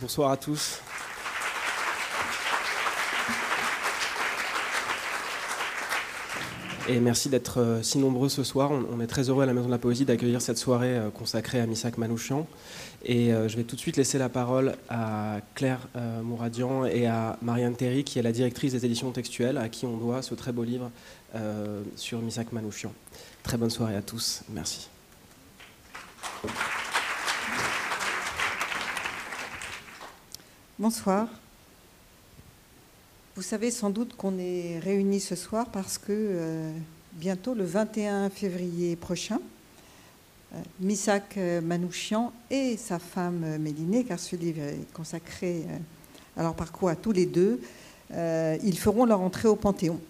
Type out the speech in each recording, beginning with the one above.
Bonsoir à tous. Et merci d'être euh, si nombreux ce soir. On est très heureux à la Maison de la Poésie d'accueillir cette soirée euh, consacrée à Misak Manouchian. Et euh, je vais tout de suite laisser la parole à Claire Mouradian et à Marianne Terry, qui est la directrice des éditions textuelles, à qui on doit ce très beau livre sur Misak Manouchian. Très bonne soirée à tous. Merci. Bonsoir. Vous savez sans doute qu'on est réunis ce soir parce que euh, bientôt, le 21 février prochain, euh, Misak Manouchian et sa femme Mélinée, car ce livre est consacré à leur parcours à tous les deux, euh, ils feront leur entrée au Panthéon.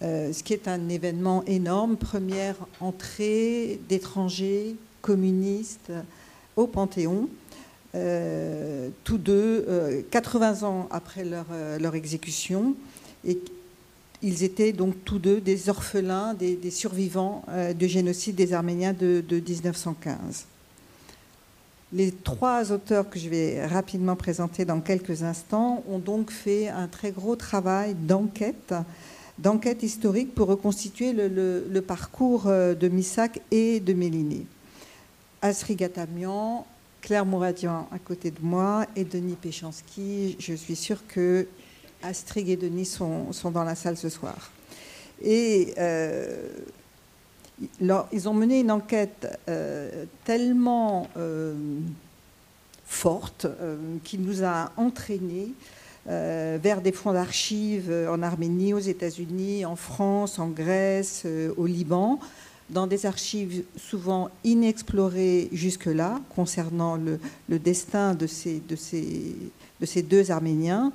ce qui est un événement énorme, première entrée d'étrangers communistes au Panthéon. Euh, tous deux, 80 euh, ans après leur, euh, leur, exécution. Et ils étaient donc tous deux des orphelins, des, survivants du génocide des Arméniens de, 1915. Les trois auteurs que je vais rapidement présenter dans quelques instants ont donc fait un très gros travail d'enquête, d'enquête historique pour reconstituer le, parcours de Missak et de Méliné. Asrigatamian, Claire Mouradian à côté de moi et Denis Péchanski. Je suis sûre que Astrid et Denis sont, dans la salle ce soir. Et euh, ils ont mené une enquête euh, tellement euh, forte qui nous a entraînés vers des fonds d'archives en Arménie, aux États-Unis, en France, en Grèce, au Liban, dans des archives souvent inexplorées jusque-là concernant le, destin de ces, de, ces, de ces, deux Arméniens,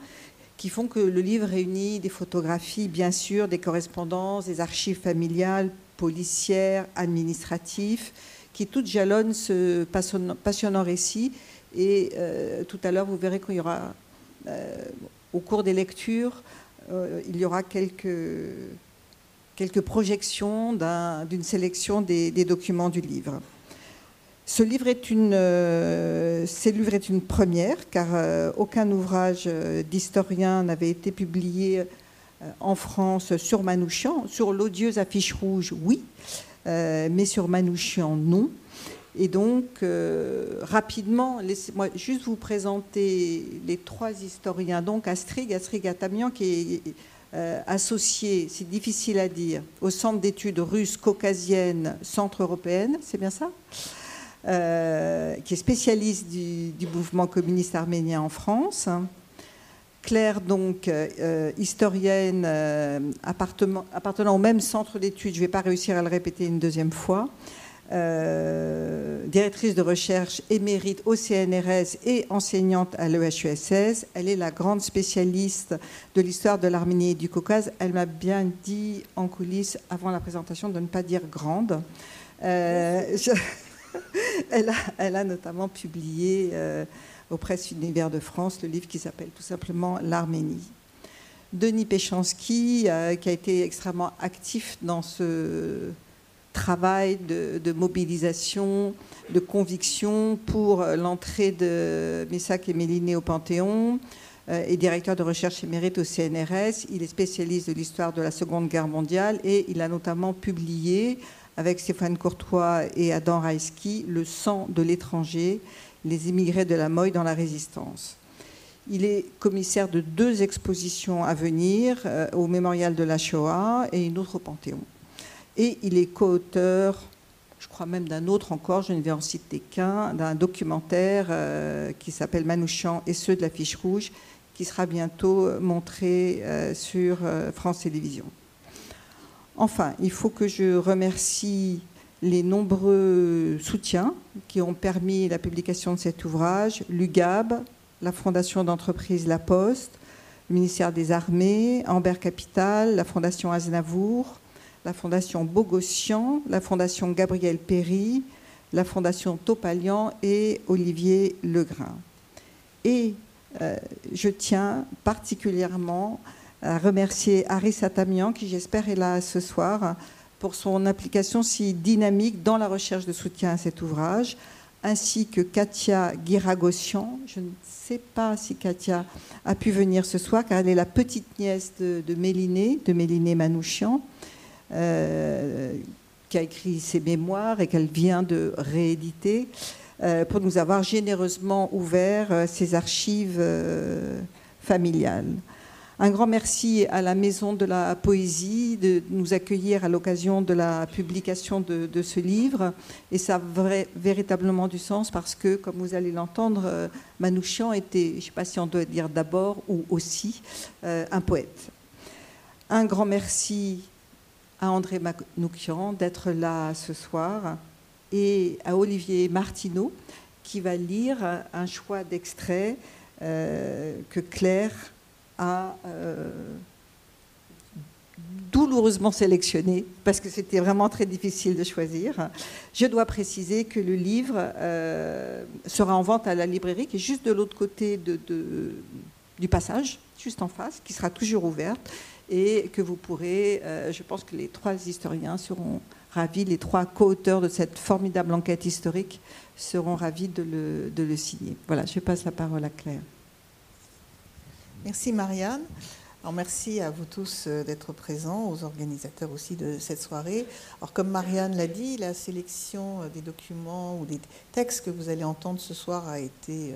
qui font que le livre réunit des photographies, bien sûr, des correspondances, des archives familiales, policières, administratives, qui toutes jalonnent ce passionnant, récit. Et euh, tout à l'heure, vous verrez qu'il y aura, euh, au cours des lectures, euh, il y aura quelques quelques projections d'une sélection des, documents du livre. Ce livre est une, euh, première, car euh, aucun ouvrage euh, d'historien n'avait été publié en France sur Manouchian. Sur l'odieuse affiche rouge, oui, mais sur Manouchian, non. Et donc, rapidement, laissez-moi juste vous présenter les trois historiens. Donc, Astrig, Astrig Atamian, qui est euh, associé, c'est difficile à dire, au Centre d'études russes caucasiennes centre-européenne, c'est bien ça euh, Qui est spécialiste du, mouvement communiste arménien en France. Claire, donc, euh, historienne appartenant au même centre d'études, je ne vais pas réussir à le répéter une deuxième fois, euh, directrice de recherche émérite au CNRS et enseignante à l'EHESS. Elle est la grande spécialiste de l'histoire de l'Arménie et du Caucase. Elle m'a bien dit en coulisses, avant la présentation, de ne pas dire grande. Euh, elle, a, notamment publié euh, aux univers de France le livre qui s'appelle tout simplement L'Arménie. Denis Péchanski, qui a été extrêmement actif dans ce travail de, mobilisation, de conviction pour l'entrée de Messac et Méliné au Panthéon euh, et directeur de recherche émérite au CNRS. Il est spécialiste de l'histoire de la Seconde Guerre mondiale et il a notamment publié avec Stéphane Courtois et Adam Raïski Le sang de l'étranger, les immigrés de la Moye dans la résistance. Il est commissaire de deux expositions à venir euh, au Mémorial de la Shoah et une autre au Panthéon. Et il est co-auteur, je crois même d'un autre encore, je ne vais en citer qu'un, d'un documentaire euh, qui s'appelle Manouchian et ceux de la fiche rouge, qui sera bientôt montré euh, sur euh, France Télévisions. Enfin, il faut que je remercie les nombreux soutiens qui ont permis la publication de cet ouvrage, l'UGAB, la Fondation d'entreprise La Poste, le ministère des Armées, Amber Capital, la Fondation Aznavour, la Fondation Bogossian, la Fondation Gabriel Péry, la Fondation Topalian et Olivier Legrain. Et euh, je tiens particulièrement à remercier Aris Atamian, qui j'espère est là ce soir, pour son implication si dynamique dans la recherche de soutien à cet ouvrage, ainsi que Katia Guiragossian. Je ne sais pas si Katia a pu venir ce soir, car elle est la petite nièce de, Méliné, de Méliné Manouchian, euh, qui a écrit ses mémoires et qu'elle vient de rééditer, euh, pour nous avoir généreusement ouvert euh, ses archives familiales. Un grand merci à la Maison de la Poésie de nous accueillir à l'occasion de la publication de, ce livre. Et ça a véritablement du sens parce que, comme vous allez l'entendre, Manouchian était, je ne sais pas si on doit dire d'abord ou aussi, un poète. Un grand merci à André Manouchian d'être là ce soir et à Olivier Martineau qui va lire un choix d'extrait euh, que Claire a euh, douloureusement sélectionné parce que c'était vraiment très difficile de choisir. Je dois préciser que le livre euh, sera en vente à la librairie qui est juste de l'autre côté du passage, juste en face, qui sera toujours ouverte et que vous pourrez, euh, je pense que les trois historiens seront ravis, les trois co-auteurs de cette formidable enquête historique seront ravis de le, de le signer. Voilà, je passe la parole à Claire. Merci Marianne. Alors merci à vous tous euh, d'être présents, aux organisateurs aussi de cette soirée. Alors comme Marianne l'a dit, la sélection euh, des documents ou des textes que vous allez entendre ce soir a été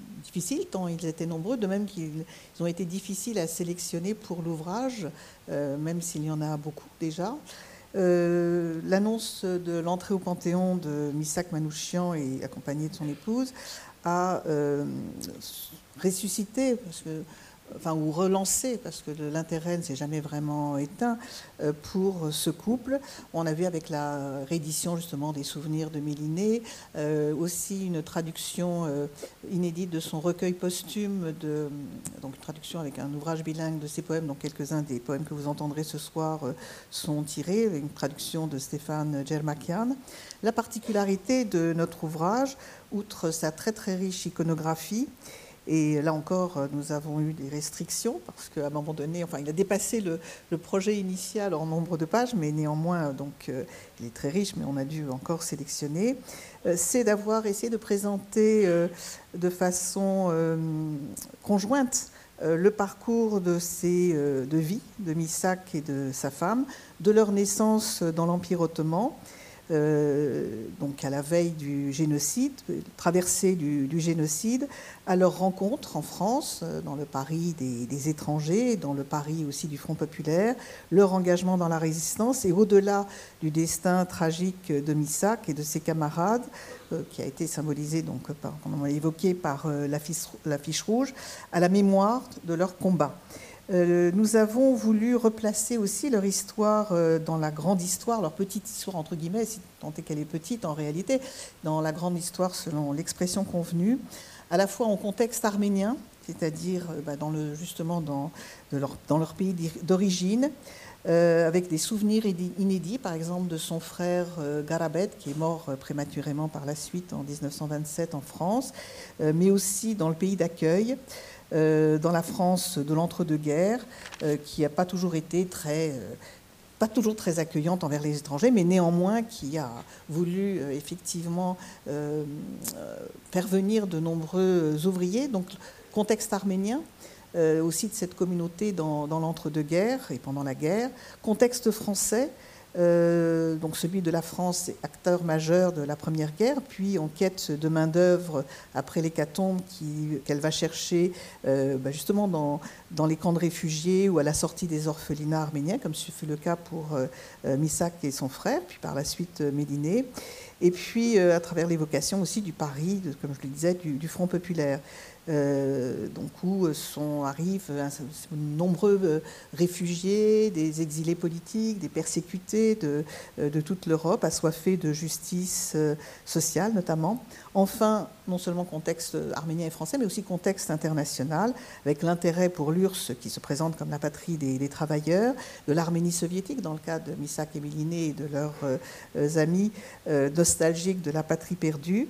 euh, difficile, tant ils étaient nombreux, de même qu'ils ont été difficiles à sélectionner pour l'ouvrage, même s'il y en a beaucoup déjà. L'annonce de l'entrée au Panthéon de Misak Manouchian et accompagné de son épouse a ressusciter, parce que, enfin, ou relancer, parce que l'intérêt ne s'est jamais vraiment éteint euh, pour ce couple. On a vu avec la réédition justement des souvenirs de Méliné, euh, aussi une traduction euh, inédite de son recueil posthume, donc une traduction avec un ouvrage bilingue de ses poèmes, dont quelques-uns des poèmes que vous entendrez ce soir sont tirés, une traduction de Stéphane Germakian. La particularité de notre ouvrage, outre sa très très riche iconographie, et là encore, euh, nous avons eu des restrictions parce qu'à un moment donné, enfin, il a dépassé le, projet initial en nombre de pages, mais néanmoins, donc, euh, il est très riche, mais on a dû encore sélectionner. Euh, c'est d'avoir essayé de présenter de façon conjointe le parcours de, ces, de vie de Misak et de sa femme, de leur naissance dans l'Empire ottoman euh, donc à la veille du génocide, traversée du, génocide, à leur rencontre en France, euh, dans le Paris des, étrangers, dans le Paris aussi du Front populaire, leur engagement dans la résistance et au-delà du destin tragique de Missac et de ses camarades, euh, qui a été symbolisé, donc, par, évoqué par la fiche rouge, à la mémoire de leur combat. Euh, nous avons voulu replacer aussi leur histoire euh, dans la grande histoire, leur petite histoire entre guillemets, si tant est qu'elle est petite en réalité, dans la grande histoire selon l'expression convenue, à la fois en contexte arménien, c'est-à-dire euh, bah, justement dans, leur, dans leur pays d'origine, avec des souvenirs inédits, par exemple de son frère Garabet, qui est mort prématurément par la suite en 1927 en France, mais aussi dans le pays d'accueil. Euh, dans la France de l'entre-deux-guerres, euh, qui n'a pas toujours été très euh, pas toujours très accueillante envers les étrangers, mais néanmoins qui a voulu effectivement faire venir de nombreux ouvriers. Donc, contexte arménien aussi de cette communauté dans l'entre-deux-guerres et pendant la guerre. Contexte français euh, donc celui de la France, acteur majeur de la Première Guerre, puis en quête de main-d'œuvre après l'hécatombe qu'elle va chercher euh, bah, justement dans, dans, les camps de réfugiés ou à la sortie des orphelinats arméniens, comme ce fut le cas pour euh, Missak et son frère, puis par la suite Médiné. Et puis à travers l'évocation aussi du Paris, comme je le disais, du Front populaire. Euh, donc où sont, arrivent de nombreux euh, réfugiés, des exilés politiques, des persécutés de, euh, de toute l'Europe, assoiffés de justice sociale notamment. Enfin, non seulement contexte arménien et français, mais aussi contexte international, avec l'intérêt pour l'URSS qui se présente comme la patrie des, travailleurs, de l'Arménie soviétique, dans le cas de Misak et Miliné et de leurs amis nostalgiques de la patrie perdue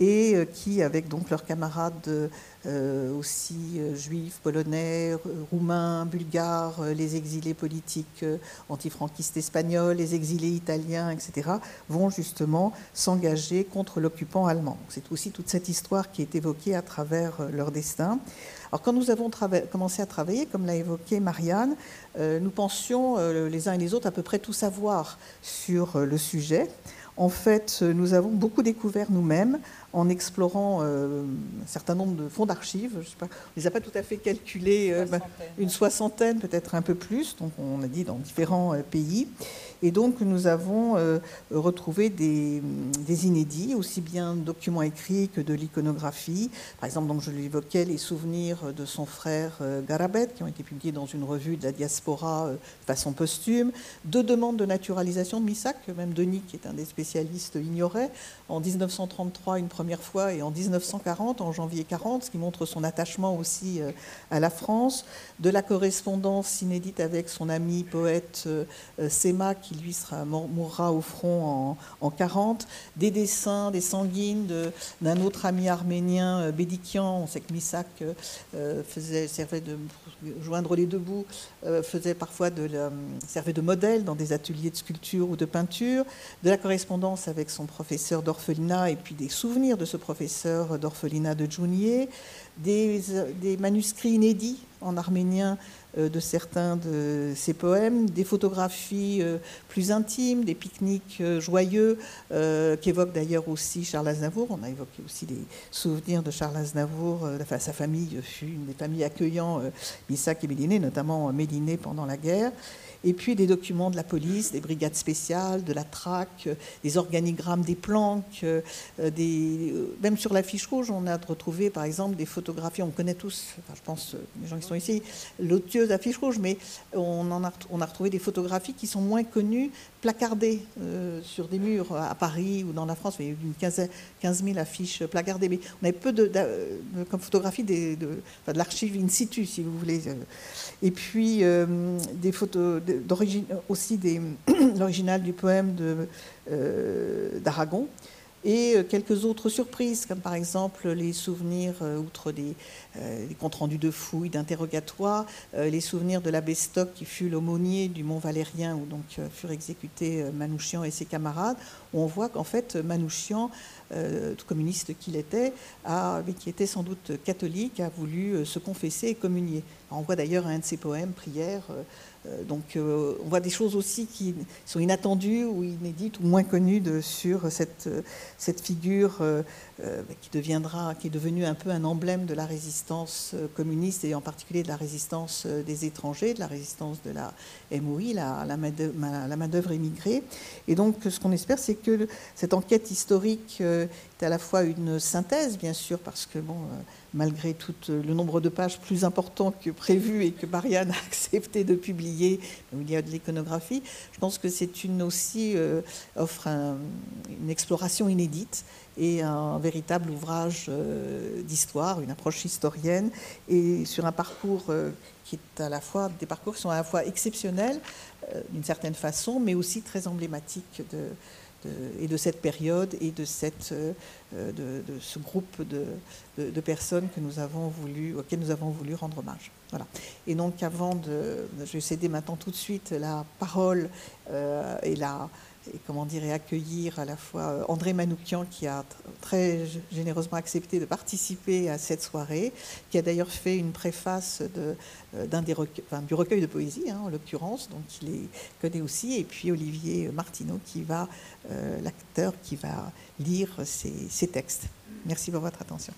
et euh, qui, avec donc leurs camarades euh, aussi juifs, polonais, roumains, bulgares, les exilés politiques antifranquistes espagnols, les exilés italiens, etc., vont justement s'engager contre l'occupant allemand. C'est aussi toute cette histoire qui est évoquée à travers leur destin. Alors quand nous avons commencé à travailler, comme l'a évoqué Marianne, nous pensions les uns et les autres à peu près tout savoir sur le sujet. En fait, nous avons beaucoup découvert nous-mêmes en explorant euh, un certain nombre de fonds d'archives. on ne les a pas tout à fait calculés, euh, une soixantaine, peut-être un peu plus, donc on a dit dans différents euh, pays. Et donc nous avons retrouvé des, inédits, aussi bien de documents écrits que de l'iconographie. Par exemple, donc je l'évoquais, les souvenirs de son frère Garabet, qui ont été publiés dans une revue de la diaspora de façon posthume. Deux demandes de naturalisation de Missac, même Denis, qui est un des spécialistes, ignorait. En 1933, une première fois et en 1940, en janvier 40, ce qui montre son attachement aussi euh, à la France, de la correspondance inédite avec son ami poète euh, Sema, qui lui sera, mourra au front en, en 40, des dessins, des sanguines d'un autre ami arménien, euh, Bédikian, on sait que Missak faisait, servait de joindre les deux bouts, faisait parfois de, servait de modèle dans des ateliers de sculpture ou de peinture, de la correspondance avec son professeur d'orphelinat et puis des souvenirs de ce professeur d'orphelinat de Junier, des, manuscrits inédits en arménien euh, de certains de ses poèmes, des photographies euh, plus intimes, des pique-niques euh, joyeux qu'évoque d'ailleurs aussi Charles Aznavour. On a évoqué aussi les souvenirs de Charles Aznavour. Enfin, sa famille fut une des familles accueillant Isaac et Méliné, notamment Méliné pendant la guerre et puis des documents de la police, des brigades spéciales, de la traque, euh, des organigrammes des planques, euh, euh, même sur la fiche rouge, on a retrouvé par exemple des photographies, on connaît tous, je pense les gens qui sont ici, l'autieuse fiche rouge, mais on a retrouvé des photographies qui sont moins connues, placardées sur des murs à Paris ou dans la France, il y a eu une 15, 000 affiches placardées, mais on avait peu de, comme photographie de, de l'archive in situ, si vous voulez. Et puis des photos d'origine aussi l'original du poème euh, d'Aragon et euh, quelques autres surprises, comme par exemple les souvenirs, euh, outre des, comptes rendus de fouilles, d'interrogatoires, les souvenirs de l'abbé Stock, qui fut l'aumônier du Mont Valérien, où donc furent exécutés Manouchian et ses camarades, où on voit qu'en fait Manouchian, tout communiste qu'il était, mais qui était sans doute catholique, a voulu se confesser et communier. On voit d'ailleurs un de ses poèmes, Prière, euh, donc euh, on voit des choses aussi qui sont inattendues ou inédites ou moins connues sur cette, cette figure euh, qui deviendra, qui est devenue un peu un emblème de la résistance communiste et en particulier de la résistance des étrangers, de la résistance de la MOI, la, la main-d'œuvre émigrée. Et donc ce qu'on espère, c'est que cette enquête historique est à la fois une synthèse, bien sûr, parce que bon malgré tout euh, le nombre de pages plus important que prévu et que Marianne a accepté de publier, il y a de l'iconographie, je pense que c'est une aussi euh, offre une exploration inédite et un véritable ouvrage euh, d'histoire, une approche historienne, et sur un parcours qui est à la fois des parcours qui sont à la fois exceptionnels d'une certaine façon, mais aussi très emblématiques de, et de cette période et de, cette, euh, de, ce groupe de, personnes que nous avons voulu, auxquelles nous avons voulu rendre hommage. Voilà. Et donc avant de... Je vais céder maintenant tout de suite la parole euh, et la et comment dire, et accueillir à la fois euh, André Manoukian, qui a très généreusement accepté de participer à cette soirée, qui a d'ailleurs fait une préface euh, d'un des du recueil de poésie, hein, en l'occurrence, donc il les connaît aussi, et puis Olivier Martineau, qui va, euh, l'acteur, qui va lire ces textes. Merci pour votre attention.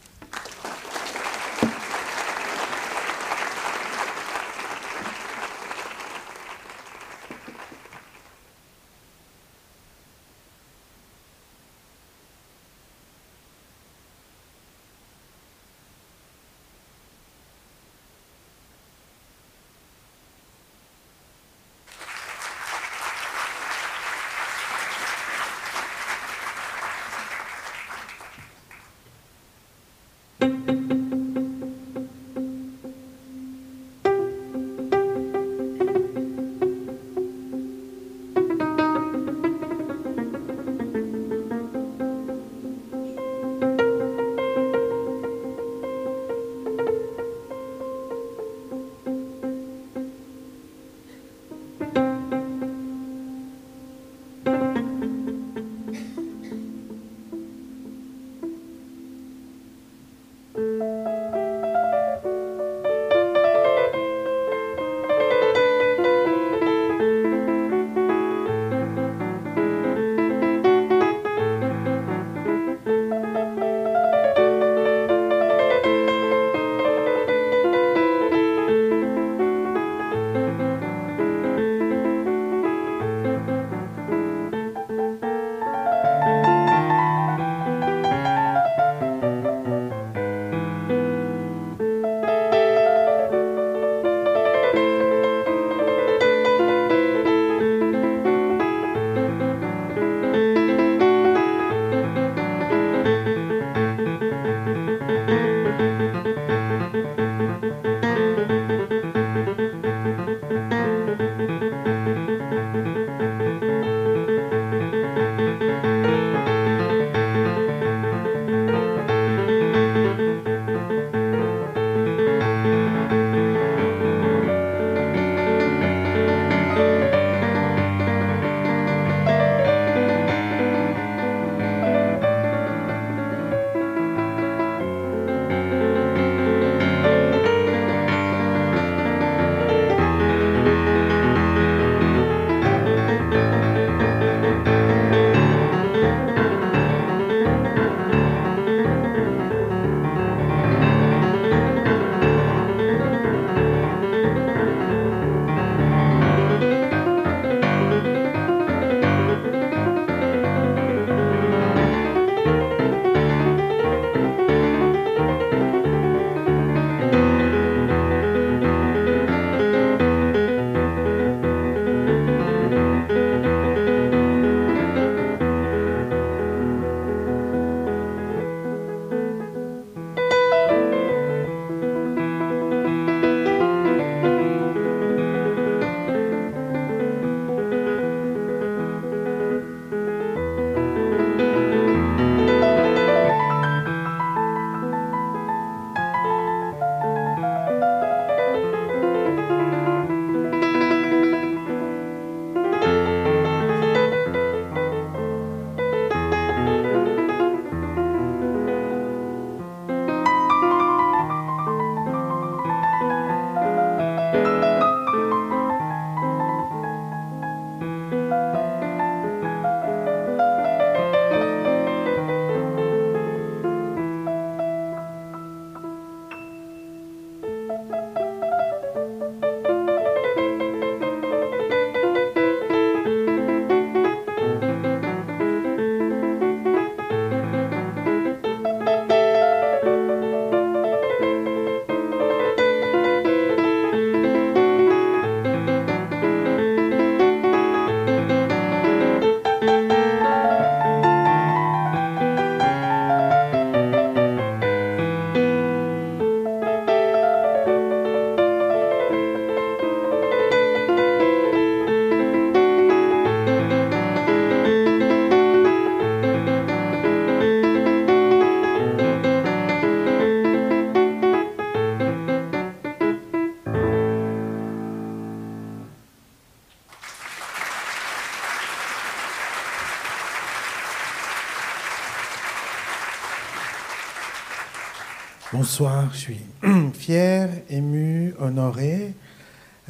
Fier, ému, honoré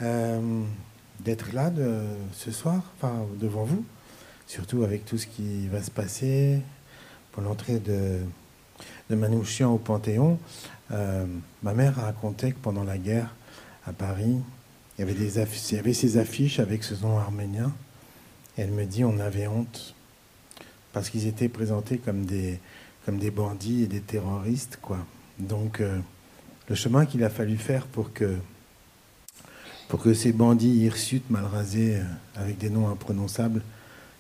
euh, d'être là de, ce soir, enfin devant vous, surtout avec tout ce qui va se passer pour l'entrée de, Manouchian au Panthéon. Euh, ma mère racontait que pendant la guerre à Paris, il y avait, ces affiches avec ce nom arménien. Elle me dit on avait honte parce qu'ils étaient présentés comme des, comme des bandits et des terroristes, quoi. Donc, euh, le chemin qu'il a fallu faire pour que, pour que ces bandits hirsutes mal rasés, euh, avec des noms imprononçables,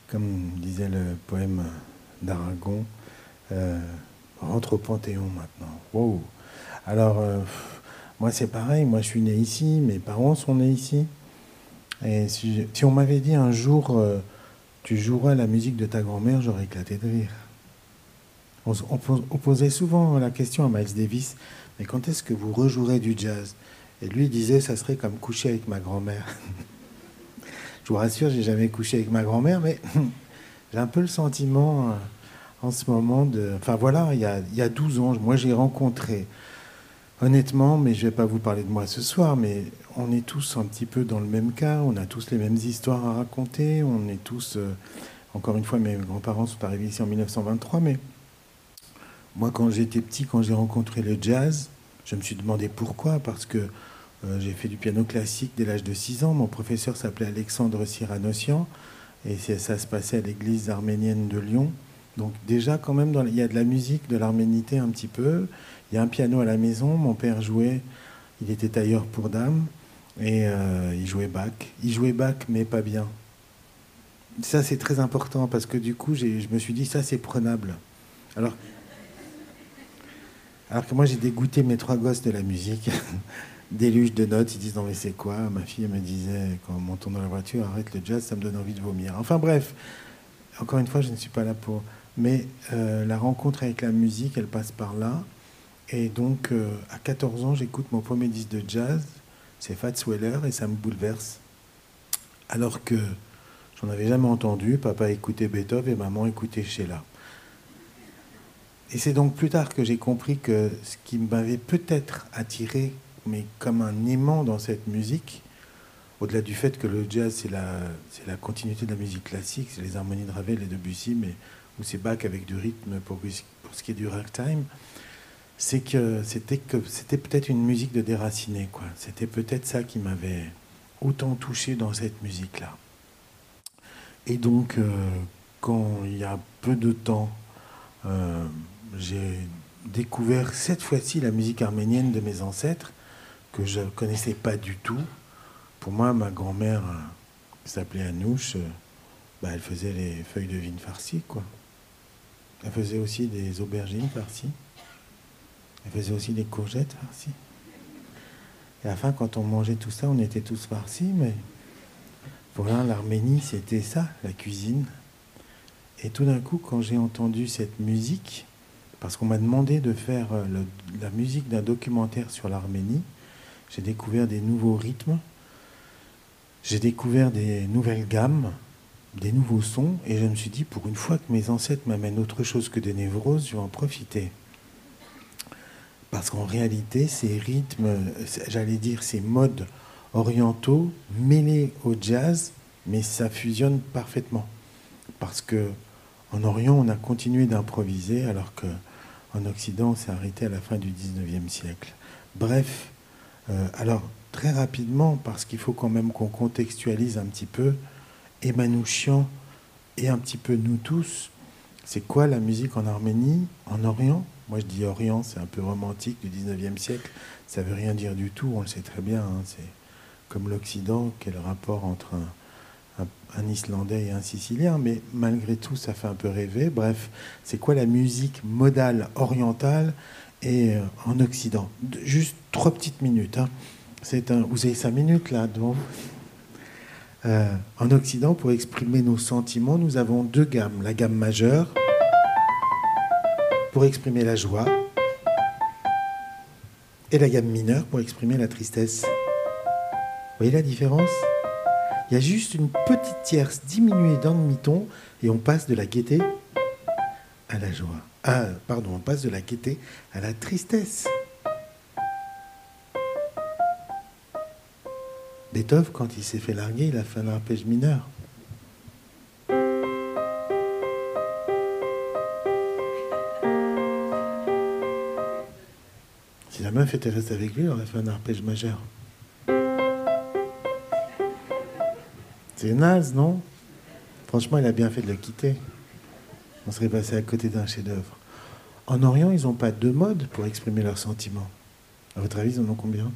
comme disait le poème d'Aragon, euh, rentrent au Panthéon maintenant. Wow. Alors, moi c'est pareil, moi je suis né ici, mes parents sont nés ici. Et si, si on m'avait dit un jour, tu joueras la musique de ta grand-mère, j'aurais éclaté de rire. On, posait souvent la question à Miles Davis, mais quand est-ce que vous rejouerez du jazz? Et lui disait, ça serait comme coucher avec ma grand-mère. Je vous rassure, j'ai jamais couché avec ma grand-mère, mais j'ai un peu le sentiment euh, en ce moment de... Enfin voilà, il y a, il y a 12 ans, moi j'ai rencontré, honnêtement, mais je vais pas vous parler de moi ce soir, mais on est tous un petit peu dans le même cas, on a tous les mêmes histoires à raconter, on est tous... Euh, encore une fois, mes grands-parents sont arrivés ici en 1923, mais moi, quand j'étais petit, quand j'ai rencontré le jazz, je me suis demandé pourquoi, parce que euh, j'ai fait du piano classique dès l'âge de 6 ans. Mon professeur s'appelait Alexandre Cyranossian, et ça se passait à l'église arménienne de Lyon. Donc déjà, quand même, il y a de la musique, de l'arménité un petit peu. Il y a un piano à la maison. Mon père jouait, il était tailleur pour dames, et euh, il jouait Bach. Il jouait Bach, mais pas bien. Ça, c'est très important, parce que du coup, je me suis dit, ça, c'est prenable. Alors, alors que moi, j'ai dégoûté mes trois gosses de la musique. Déluge de notes, ils disent non mais c'est quoi? Ma fille me disait quand on monte dans la voiture, arrête le jazz, ça me donne envie de vomir. Enfin bref, encore une fois, je ne suis pas là pour. Mais euh, la rencontre avec la musique, elle passe par là. Et donc, euh, à 14 ans, j'écoute mon premier disque de jazz, c'est Fats Weller, et ça me bouleverse. Alors que j'en avais jamais entendu, papa écoutait Beethoven et maman écoutait Sheila. Et c'est donc plus tard que j'ai compris que ce qui m'avait peut-être attiré, mais comme un aimant dans cette musique, au-delà du fait que le jazz, c'est la, continuité de la musique classique, c'est les harmonies de Ravel et de Debussy, mais où c'est Bach avec du rythme pour, ce qui est du ragtime, c'est que c'était, peut-être une musique de déraciné. C'était peut-être ça qui m'avait autant touché dans cette musique-là. Et donc, euh, quand il y a peu de temps, euh, j'ai découvert cette fois-ci la musique arménienne de mes ancêtres, que je ne connaissais pas du tout. Pour moi, ma grand-mère, euh, qui s'appelait Anouche, euh, bah, elle faisait les feuilles de vigne farcies, quoi. Elle faisait aussi des aubergines farcies. Elle faisait aussi des courgettes farcies. Et à la fin, quand on mangeait tout ça, on était tous farcis, mais pour l'Arménie, c'était ça, la cuisine. Et tout d'un coup, quand j'ai entendu cette musique, parce qu'on m'a demandé de faire euh, la musique d'un documentaire sur l'Arménie. J'ai découvert des nouveaux rythmes, j'ai découvert des nouvelles gammes, des nouveaux sons, et je me suis dit, pour une fois que mes ancêtres m'amènent autre chose que des névroses, je vais en profiter. Parce qu'en réalité, ces rythmes, j'allais dire ces modes orientaux mêlés au jazz, mais ça fusionne parfaitement. Parce que en Orient, on a continué d'improviser alors que en Occident, s'est arrêté à la fin du 19e siècle. Bref, euh, alors très rapidement, parce qu'il faut quand même qu'on contextualise un petit peu, Emanouchian et un petit peu nous tous, c'est quoi la musique en Arménie, en Orient? Moi je dis Orient, c'est un peu romantique du 19e siècle, ça veut rien dire du tout, on le sait très bien, hein. c'est comme l'Occident, quel rapport entre un, un, Islandais et un Sicilien, mais malgré tout, ça fait un peu rêver. Bref, c'est quoi la musique modale orientale et euh, en Occident? Juste trois petites minutes. Hein. Vous avez cinq minutes là devant euh, en Occident, pour exprimer nos sentiments, nous avons deux gammes. La gamme majeure, pour exprimer la joie, et la gamme mineure, pour exprimer la tristesse. Vous voyez la différence? Il y a juste une petite tierce diminuée dans le miton et on passe de la gaieté à la joie. Ah, pardon, on passe de la gaieté à la tristesse. Beethoven, quand il s'est fait larguer, il a fait un arpège mineur. Si la meuf était restée avec lui, elle aurait fait un arpège majeur. C'est naze, non? Franchement, il a bien fait de le quitter. On serait passé à côté d'un chef-d'œuvre. En Orient, ils n'ont pas deux modes pour exprimer leurs sentiments. À votre avis, ils en ont combien?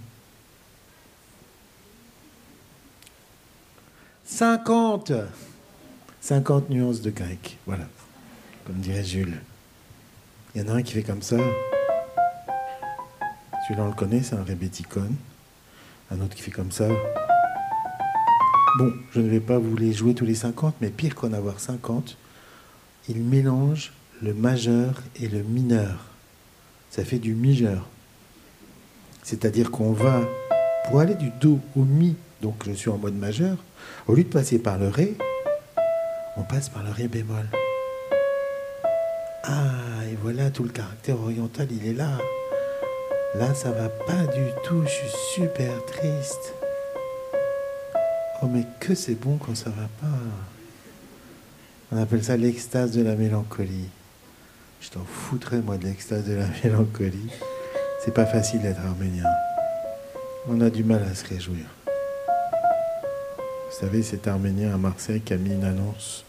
50 50 nuances de grec, voilà. Comme dirait Jules. Il y en a un qui fait comme ça. Celui-là, on le connaît, c'est un rébéticone. Un autre qui fait comme ça. Bon, je ne vais pas vous les jouer tous les 50, mais pire qu'en avoir 50, il mélange le majeur et le mineur. Ça fait du majeur. C'est-à-dire qu'on va, pour aller du Do au Mi, donc je suis en mode majeur, au lieu de passer par le Ré, on passe par le Ré bémol. Ah, et voilà, tout le caractère oriental, il est là. Là, ça va pas du tout, je suis super triste. Oh, mais que c'est bon quand ça va pas. On appelle ça l'extase de la mélancolie. Je t'en foutrais, moi, de l'extase de la mélancolie. C'est pas facile d'être arménien. On a du mal à se réjouir. Vous savez, cet arménien à Marseille qui a mis une annonce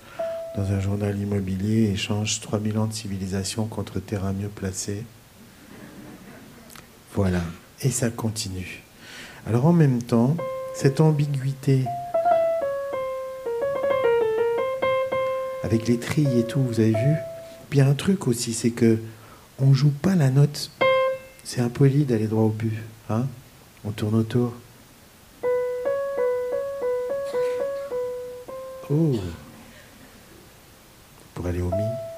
dans un journal immobilier échange 3000 ans de civilisation contre terrain mieux placé. Voilà. Et ça continue. Alors en même temps, cette ambiguïté avec les trilles et tout, vous avez vu? Puis un truc aussi, c'est que on joue pas la note. C'est impoli d'aller droit au but, hein? On tourne autour. Oh Pour aller au mi.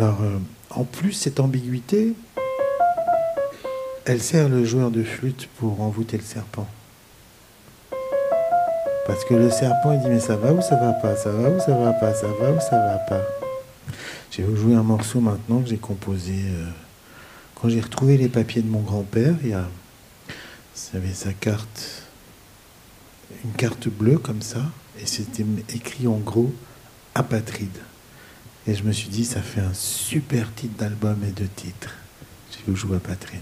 Alors, euh, en plus, cette ambiguïté, elle sert le joueur de flûte pour envoûter le serpent. Parce que le serpent, il dit, mais ça va ou ça va pas? Ça va ou ça va pas? Ça va ou ça va pas? Vous jouer un morceau maintenant que j'ai composé. euh, quand j'ai retrouvé les papiers de mon grand-père, il y a, sa carte, une carte bleue comme ça, et c'était écrit en gros apatride. Et je me suis dit, ça fait un super titre d'album et de titre. Je vous jouer apatride.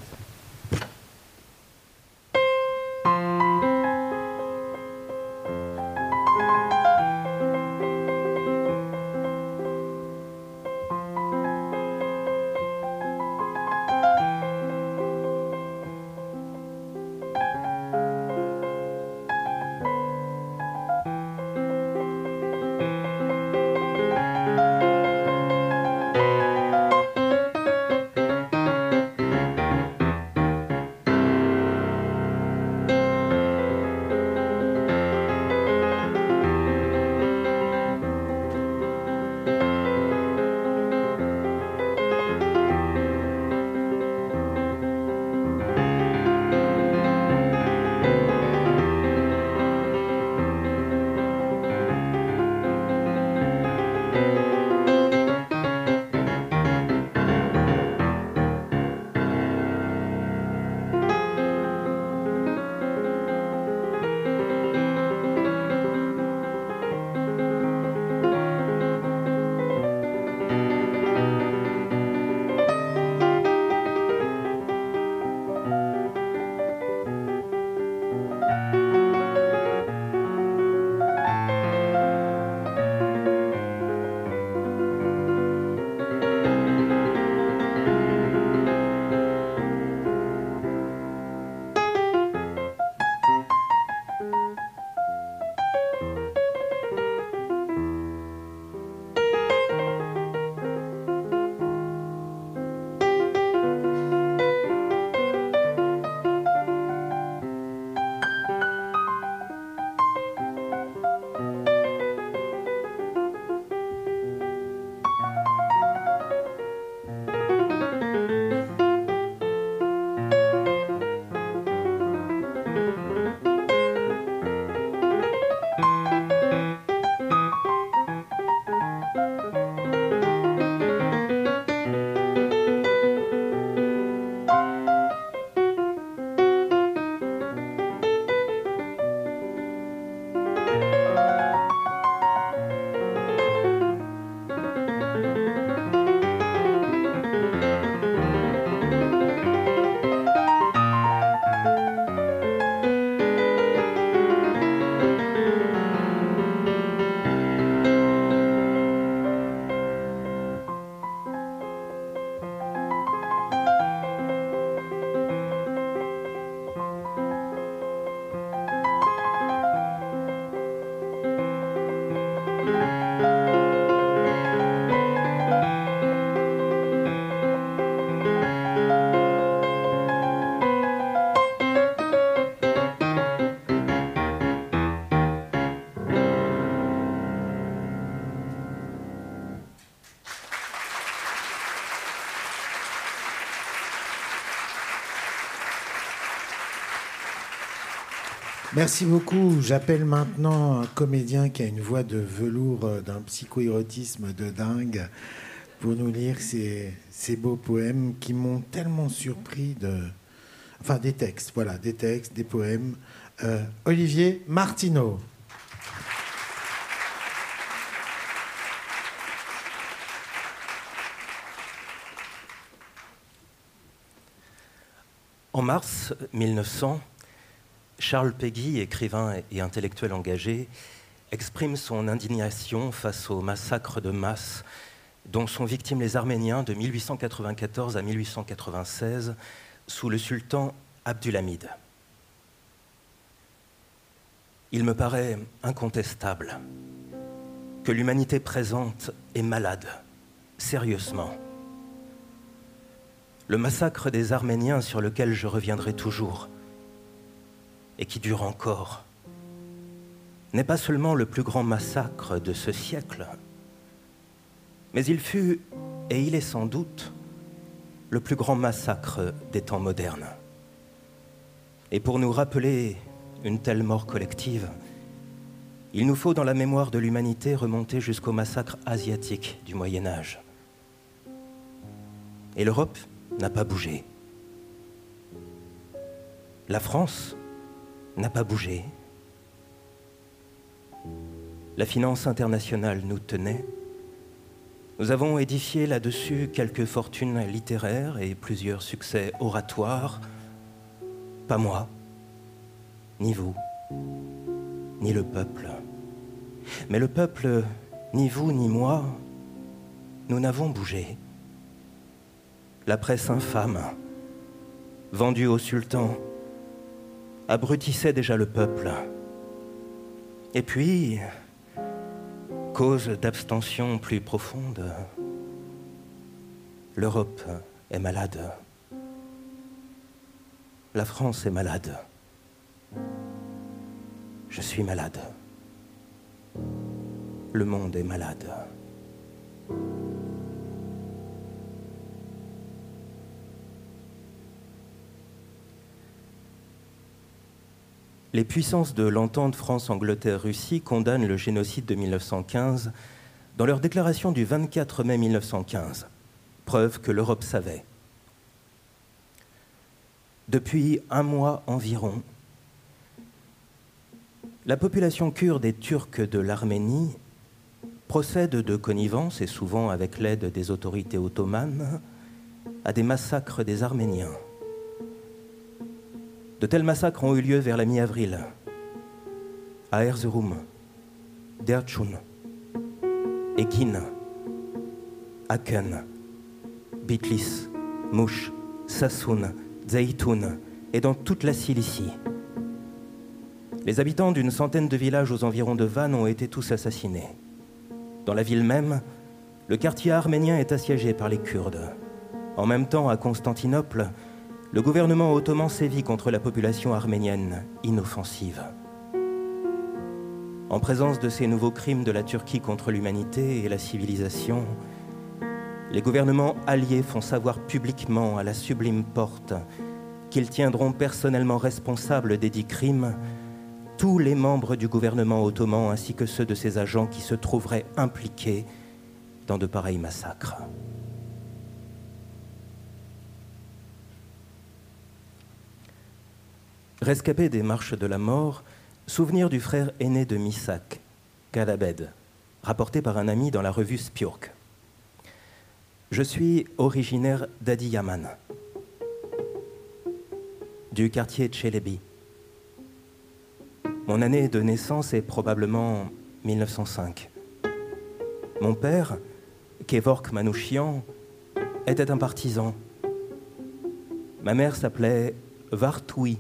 Merci beaucoup. J'appelle maintenant un comédien qui a une voix de velours euh, d'un psychoérotisme de dingue pour nous lire ces, beaux poèmes qui m'ont tellement surpris de... Enfin, des textes, voilà, des textes, des poèmes. Euh, Olivier Martineau. En mars 1900, Charles Péguy, écrivain et intellectuel engagé, exprime son indignation face au massacre de masse dont sont victimes les Arméniens de 1894 à 1896 sous le sultan Abdulhamid. Il me paraît incontestable que l'humanité présente est malade, sérieusement. Le massacre des Arméniens sur lequel je reviendrai toujours et qui dure encore, n'est pas seulement le plus grand massacre de ce siècle, mais il fut, et il est sans doute, le plus grand massacre des temps modernes. Et pour nous rappeler une telle mort collective, il nous faut dans la mémoire de l'humanité remonter jusqu'au massacre asiatique du Moyen Âge. Et l'Europe n'a pas bougé. La France n'a pas bougé. La finance internationale nous tenait. Nous avons édifié là-dessus quelques fortunes littéraires et plusieurs succès oratoires. Pas moi, ni vous, ni le peuple. Mais le peuple, ni vous, ni moi, nous n'avons bougé. La presse infâme, vendue au sultan, abrutissait déjà le peuple. Et puis, cause d'abstention plus profonde, l'Europe est malade. La France est malade. Je suis malade. Le monde est malade. Les puissances de l'entente France-Angleterre-Russie condamnent le génocide de 1915 dans leur déclaration du 24 mai 1915, preuve que l'Europe savait. Depuis un mois environ, la population kurde et turque de l'Arménie procède de connivence, et souvent avec l'aide des autorités ottomanes, à des massacres des Arméniens. De tels massacres ont eu lieu vers la mi-avril à Erzurum, Derchun, Ekin, Aken, Bitlis, Mouch, Sassoun, Zaytoun et dans toute la Cilicie. Les habitants d'une centaine de villages aux environs de Vannes ont été tous assassinés. Dans la ville même, le quartier arménien est assiégé par les Kurdes. En même temps, à Constantinople, le gouvernement ottoman sévit contre la population arménienne inoffensive. En présence de ces nouveaux crimes de la Turquie contre l'humanité et la civilisation, les gouvernements alliés font savoir publiquement à la sublime porte qu'ils tiendront personnellement responsables des dix crimes tous les membres du gouvernement ottoman ainsi que ceux de ses agents qui se trouveraient impliqués dans de pareils massacres. Rescapé des marches de la mort, souvenir du frère aîné de Misak, Galabed, rapporté par un ami dans la revue Spiork. Je suis originaire d'Adiyaman, du quartier Tchelebi. Mon année de naissance est probablement 1905. Mon père, Kevork Manouchian, était un partisan. Ma mère s'appelait Vartoui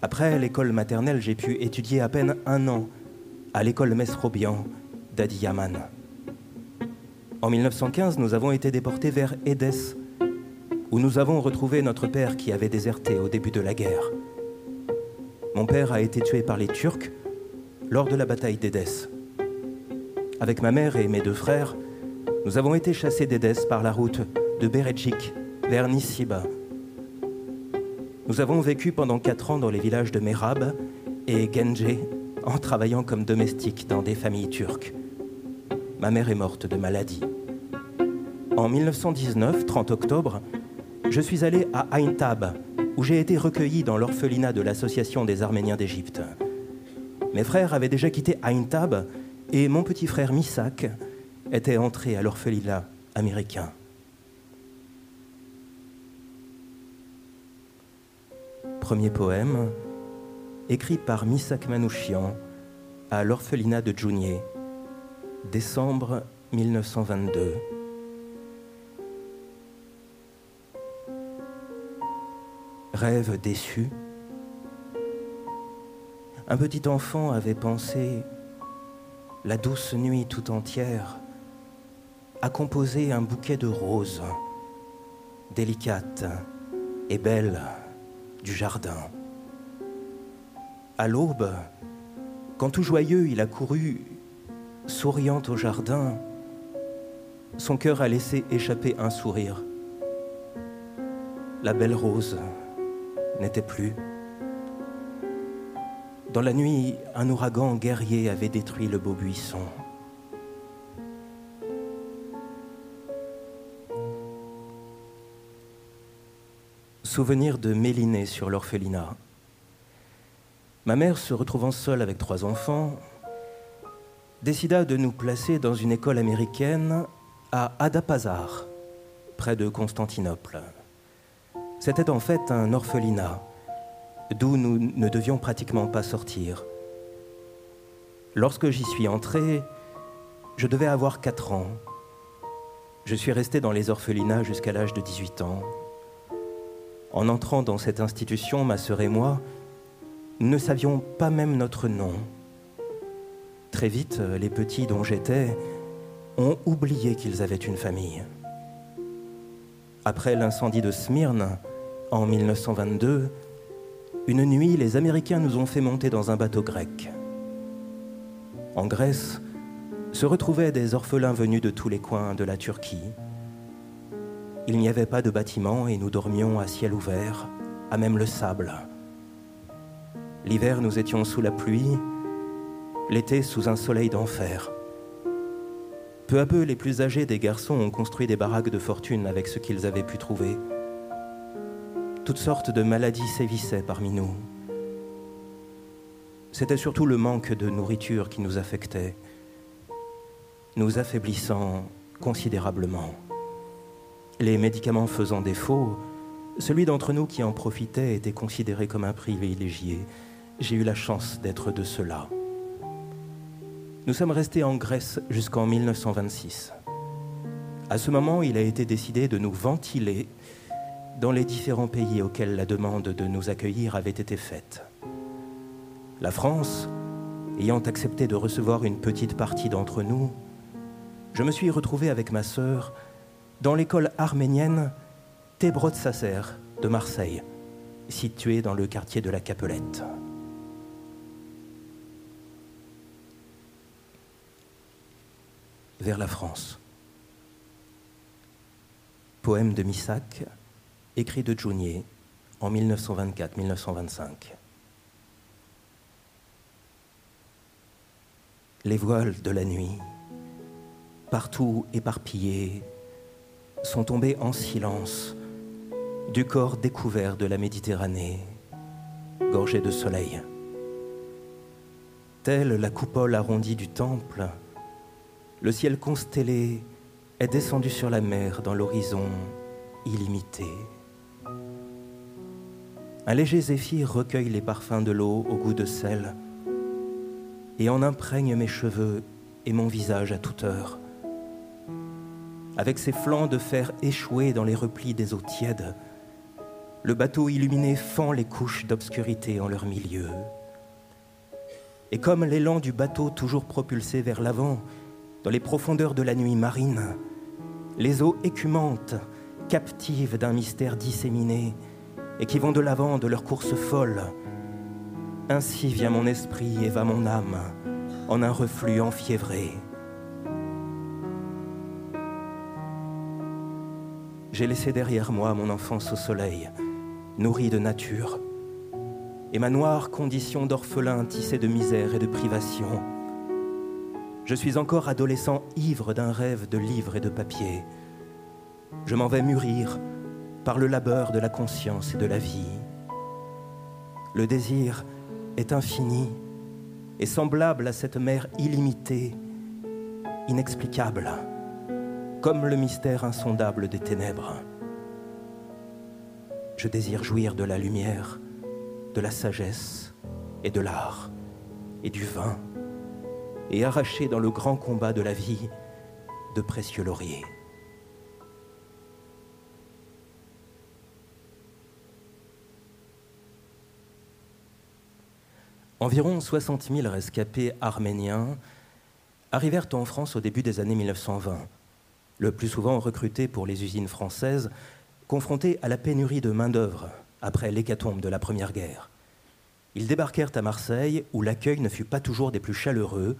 Après l'école maternelle, j'ai pu étudier à peine un an à l'école Mesrobian d'Adiyaman. En 1915, nous avons été déportés vers Édesse, où nous avons retrouvé notre père qui avait déserté au début de la guerre. Mon père a été tué par les Turcs lors de la bataille d'Édesse. Avec ma mère et mes deux frères, nous avons été chassés d'Édesse par la route de Beredjik vers Nissiba, Nous avons vécu pendant quatre ans dans les villages de Merab et Genje en travaillant comme domestique dans des familles turques. Ma mère est morte de maladie. En 1919, 30 octobre, je suis allé à Aintab, où j'ai été recueilli dans l'orphelinat de l'Association des Arméniens d'Égypte. Mes frères avaient déjà quitté Aintab et mon petit frère Misak était entré à l'orphelinat américain. Premier poème, écrit par Misak Manouchian à l'orphelinat de Djounier, décembre 1922. Rêve déçu, un petit enfant avait pensé, la douce nuit tout entière, à composer un bouquet de roses, délicates et belles du jardin. À l'aube, quand tout joyeux il a couru, souriant au jardin, son cœur a laissé échapper un sourire. La belle rose n'était plus. Dans la nuit, un ouragan guerrier avait détruit le beau buisson. Souvenir de Mélinée sur l'orphelinat. Ma mère, se retrouvant seule avec trois enfants, décida de nous placer dans une école américaine à Adapazar, près de Constantinople. C'était en fait un orphelinat d'où nous ne devions pratiquement pas sortir. Lorsque j'y suis entré, je devais avoir 4 ans. Je suis resté dans les orphelinats jusqu'à l'âge de 18 ans. En entrant dans cette institution, ma sœur et moi ne savions pas même notre nom. Très vite, les petits dont j'étais ont oublié qu'ils avaient une famille. Après l'incendie de Smyrne en 1922, une nuit, les Américains nous ont fait monter dans un bateau grec. En Grèce se retrouvaient des orphelins venus de tous les coins de la Turquie. Il n'y avait pas de bâtiment et nous dormions à ciel ouvert, à même le sable. L'hiver, nous étions sous la pluie, l'été sous un soleil d'enfer. Peu à peu, les plus âgés des garçons ont construit des baraques de fortune avec ce qu'ils avaient pu trouver toutes sortes de maladies sévissaient parmi nous. C'était surtout le manque de nourriture qui nous affectait, nous affaiblissant considérablement. Les médicaments faisant défaut, celui d'entre nous qui en profitait était considéré comme un privilégié. J'ai eu la chance d'être de cela. Nous sommes restés en Grèce jusqu'en 1926. À ce moment, il a été décidé de nous ventiler dans les différents pays auxquels la demande de nous accueillir avait été faite. La France, ayant accepté de recevoir une petite partie d'entre nous, je me suis retrouvé avec ma sœur dans l'école arménienne Tébrod Sasser de Marseille, située dans le quartier de la Capelette. Vers la France. Poème de Missac, écrit de Junier en 1924-1925. Les voiles de la nuit, partout éparpillés, sont tombés en silence du corps découvert de la Méditerranée, gorgé de soleil. Telle la coupole arrondie du temple, le ciel constellé est descendu sur la mer dans l'horizon illimité. Un léger zéphyr recueille les parfums de l'eau au goût de sel et en imprègne mes cheveux et mon visage à toute heure. Avec ses flancs de fer échoués dans les replis des eaux tièdes, le bateau illuminé fend les couches d'obscurité en leur milieu. Et comme l'élan du bateau toujours propulsé vers l'avant, dans les profondeurs de la nuit marine, les eaux écumantes, captives d'un mystère disséminé, et qui vont de l'avant de leur course folle. Ainsi vient mon esprit et va mon âme en un reflux enfiévré. J'ai laissé derrière moi mon enfance au soleil, nourri de nature, et ma noire condition d'orphelin tissée de misère et de privation. Je suis encore adolescent ivre d'un rêve de livres et de papier. Je m'en vais mûrir par le labeur de la conscience et de la vie. Le désir est infini et semblable à cette mer illimitée, inexplicable, comme le mystère insondable des ténèbres. Je désire jouir de la lumière, de la sagesse et de l'art et du vin, et arracher dans le grand combat de la vie de précieux lauriers. Environ 60 000 rescapés arméniens arrivèrent en France au début des années 1920, le plus souvent recrutés pour les usines françaises, confrontés à la pénurie de main-d'œuvre après l'hécatombe de la Première Guerre. Ils débarquèrent à Marseille, où l'accueil ne fut pas toujours des plus chaleureux,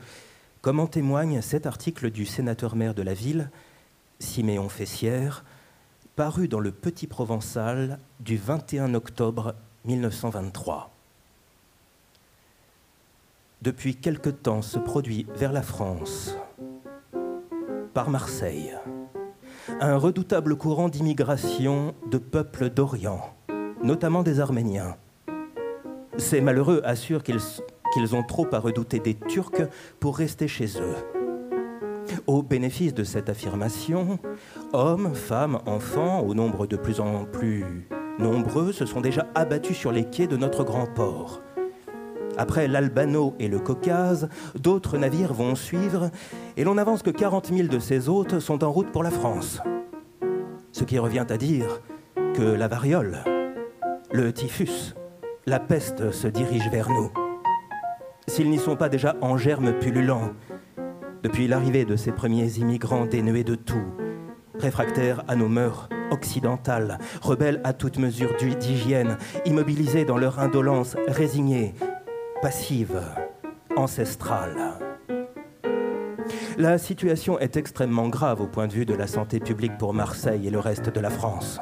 comme en témoigne cet article du sénateur-maire de la ville, Siméon Fessière, paru dans le Petit Provençal du 21 octobre 1923 depuis quelque temps se produit vers la France, par Marseille, un redoutable courant d'immigration de peuples d'Orient, notamment des Arméniens. Ces malheureux assurent qu'ils ont trop à redouter des Turcs pour rester chez eux. Au bénéfice de cette affirmation, hommes, femmes, enfants, au nombre de plus en plus nombreux, se sont déjà abattus sur les quais de notre grand port après l'Albano et le Caucase, d'autres navires vont suivre, et l'on avance que 40 000 de ces hôtes sont en route pour la France. Ce qui revient à dire que la variole, le typhus, la peste se dirigent vers nous. S'ils n'y sont pas déjà en germe pullulant, depuis l'arrivée de ces premiers immigrants dénués de tout, réfractaires à nos mœurs occidentales, rebelles à toute mesure d'hygiène, immobilisés dans leur indolence, résignés, passive, ancestrale. La situation est extrêmement grave au point de vue de la santé publique pour Marseille et le reste de la France.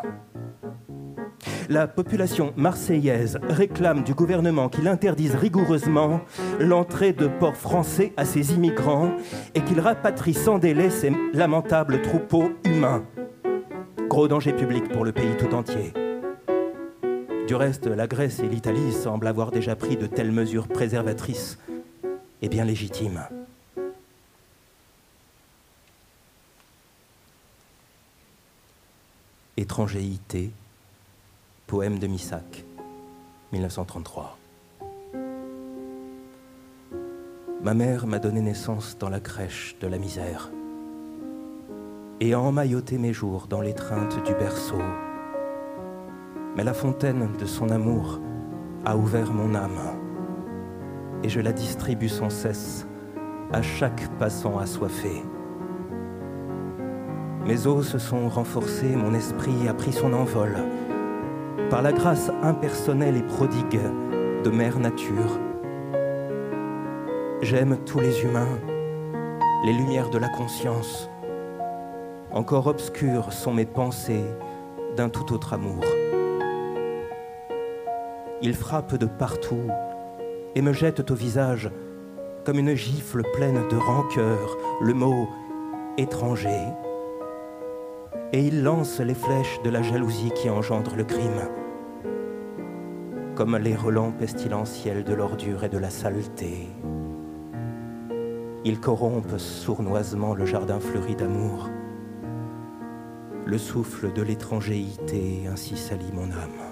La population marseillaise réclame du gouvernement qu'il interdise rigoureusement l'entrée de ports français à ses immigrants et qu'il rapatrie sans délai ces lamentables troupeaux humains. Gros danger public pour le pays tout entier. Du reste, la Grèce et l'Italie semblent avoir déjà pris de telles mesures préservatrices et bien légitimes. Étrangéité, poème de Missac, 1933. Ma mère m'a donné naissance dans la crèche de la misère et a emmailloté mes jours dans l'étreinte du berceau mais la fontaine de son amour a ouvert mon âme et je la distribue sans cesse à chaque passant assoiffé. Mes os se sont renforcés, mon esprit a pris son envol par la grâce impersonnelle et prodigue de Mère Nature. J'aime tous les humains, les lumières de la conscience. Encore obscures sont mes pensées d'un tout autre amour. Il frappe de partout et me jette au visage, comme une gifle pleine de rancœur, le mot étranger. Et il lance les flèches de la jalousie qui engendre le crime, comme les relents pestilentiels de l'ordure et de la saleté. Il corrompt sournoisement le jardin fleuri d'amour. Le souffle de l'étrangéité ainsi salit mon âme.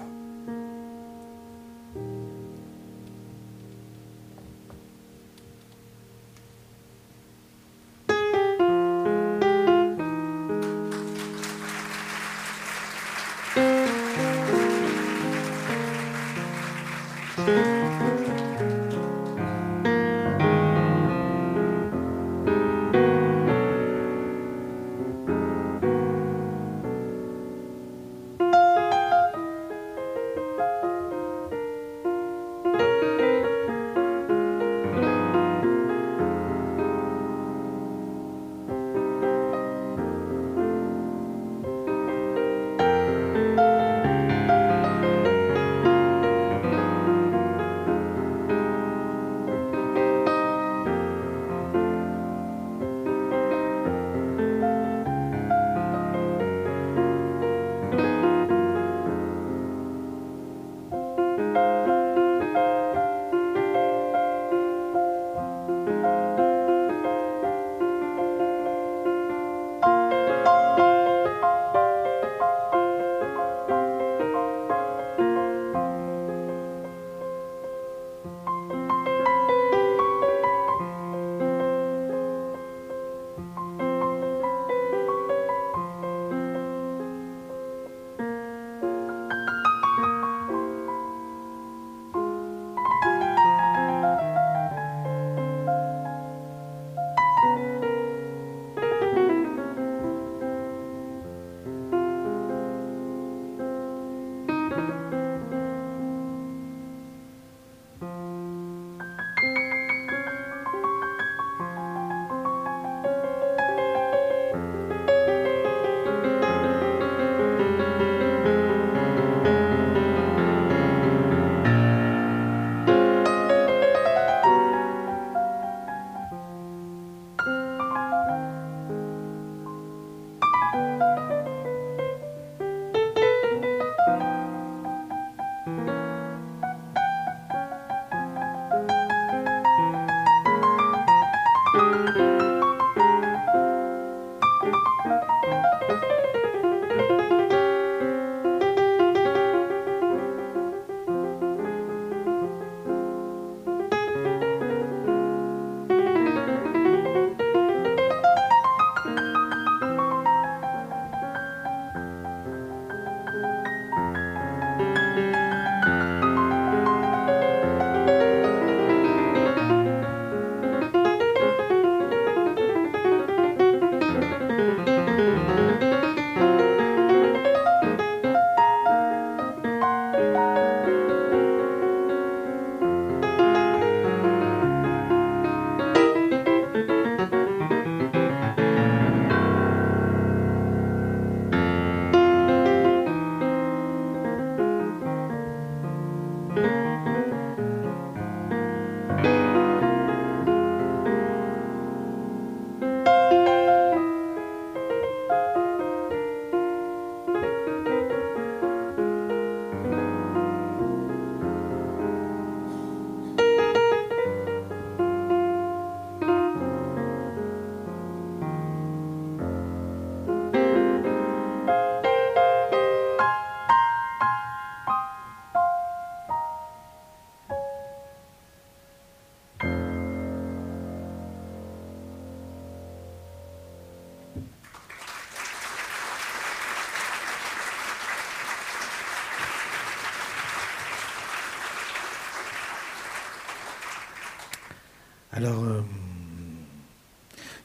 Alors, euh,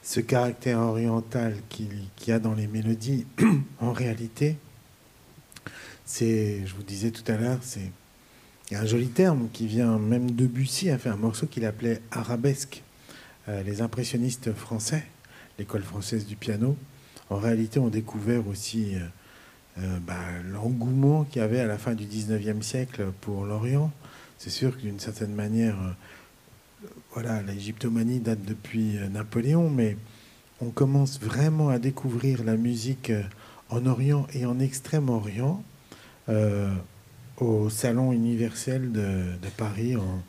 ce caractère oriental qu'il y a dans les mélodies, en réalité, c'est, je vous disais tout à l'heure, c'est un joli terme qui vient même de Bussy a fait un morceau qu'il appelait arabesque. Euh, les impressionnistes français, l'école française du piano, en réalité ont découvert aussi euh, bah, l'engouement qu'il y avait à la fin du 19e siècle pour l'Orient. C'est sûr que d'une certaine manière, voilà, l'égyptomanie date depuis Napoléon, mais on commence vraiment à découvrir la musique en Orient et en Extrême-Orient au Salon universel de, Paris en,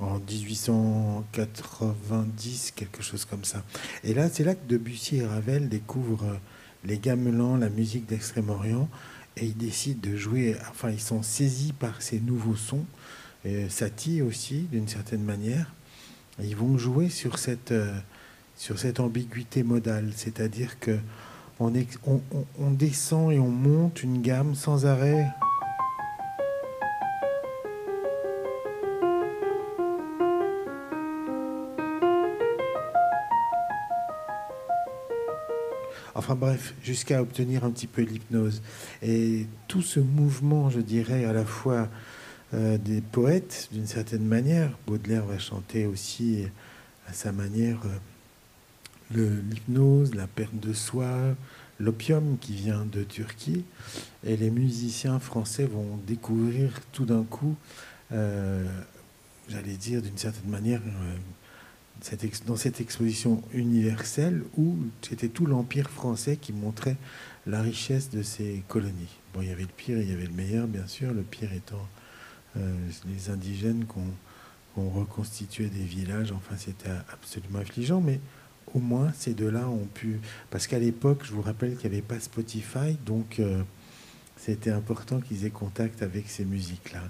en 1890, quelque chose comme ça. Et là, c'est là que Debussy et Ravel découvrent les gamelans, la musique d'Extrême-Orient, et ils décident de jouer, enfin, ils sont saisis par ces nouveaux sons, et Satie aussi, d'une certaine manière. ils vont jouer sur cette, euh, sur cette ambiguïté modale, c'est-à-dire que on, on, descend et on monte une gamme sans arrêt. Enfin bref, jusqu'à obtenir un petit peu l'hypnose. Et tout ce mouvement, je dirais, à la fois euh, des poètes, d'une certaine manière, Baudelaire va chanter aussi à sa manière. Euh, l'hypnose, la perte de soi, l'opium qui vient de Turquie. Et les musiciens français vont découvrir tout d'un coup, euh, j'allais dire d'une certaine manière, dans cette exposition universelle où c'était tout l'Empire français qui montrait la richesse de ces colonies. Bon, il y avait le pire il y avait le meilleur, bien sûr, le pire étant les indigènes qu'on reconstituait des villages. Enfin, c'était absolument affligeant, mais au moins ces deux-là ont pu. Parce qu'à l'époque, je vous rappelle qu'il n'y avait pas Spotify, donc euh, c'était important qu'ils aient contact avec ces musiques-là.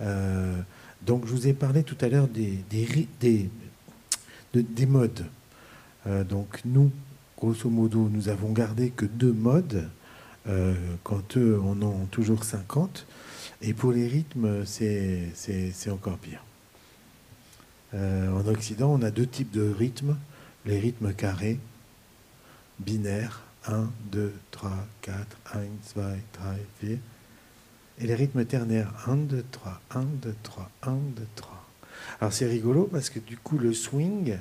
Euh, donc je vous ai parlé tout à l'heure des, des, des, des modes. Euh, donc nous, grosso modo, nous avons gardé que deux modes, quand eux en ont toujours 50. Et pour les rythmes, c'est encore pire. en Occident, on a deux types de rythmes les rythmes carrés, binaires, 1, 2, 3, 4, 1, 2, 3, 4, et les rythmes ternaires, 1, 2, 3, 1, 2, 3, 1, 2, 3. Alors c'est rigolo parce que du coup le swing,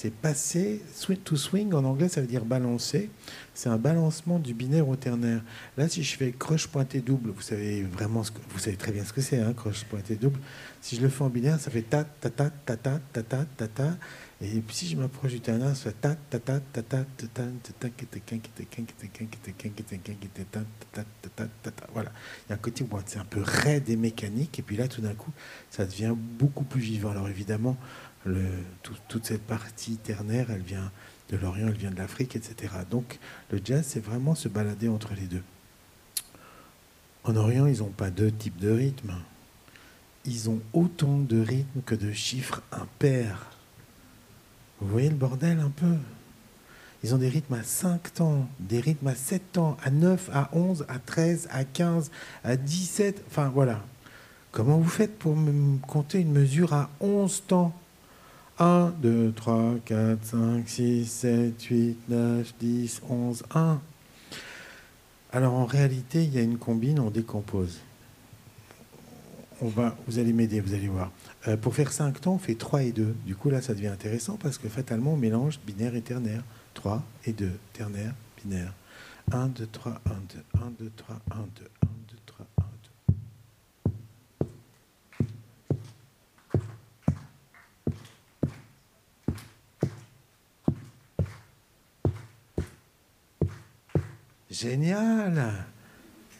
c'est passer, to swing en anglais ça veut dire balancer, c'est un balancement du binaire au ternaire. Là si je fais croche pointé double, vous savez vraiment ce que, vous savez très bien ce que c'est, hein, croche pointé double. Si je le fais en binaire, ça fait ta ta ta ta ta ta ta ta ta et puis si je m'approche du terrain, ça ta ta ta ta ta ta voilà. Il y a un côté où c'est un peu raide et mécanique, et puis là, tout d'un coup, ça devient beaucoup plus vivant. Alors évidemment, toute cette partie ternaire, elle vient de l'Orient, elle vient de l'Afrique, etc. Donc le jazz, c'est vraiment se balader entre les deux. En Orient, ils n'ont pas deux types de rythmes. Ils ont autant de rythmes que de chiffres impairs. Vous voyez le bordel un peu? Ils ont des rythmes à 5 temps, des rythmes à 7 temps, à 9, à 11, à 13, à 15, à 17. Enfin voilà. Comment vous faites pour me compter une mesure à 11 temps? 1, 2, 3, 4, 5, 6, 7, 8, 9, 10, 11, 1. Alors en réalité, il y a une combine, on décompose. On va, vous allez m'aider, vous allez voir. Euh, pour faire 5 temps, on fait 3 et 2. Du coup, là, ça devient intéressant parce que fatalement, on mélange binaire et ternaire. 3 et 2, ternaire, binaire. 1, 2, 3, 1, 2, 1, 2, 3, 1, 2, 1, 2, 3, 1, 2. Génial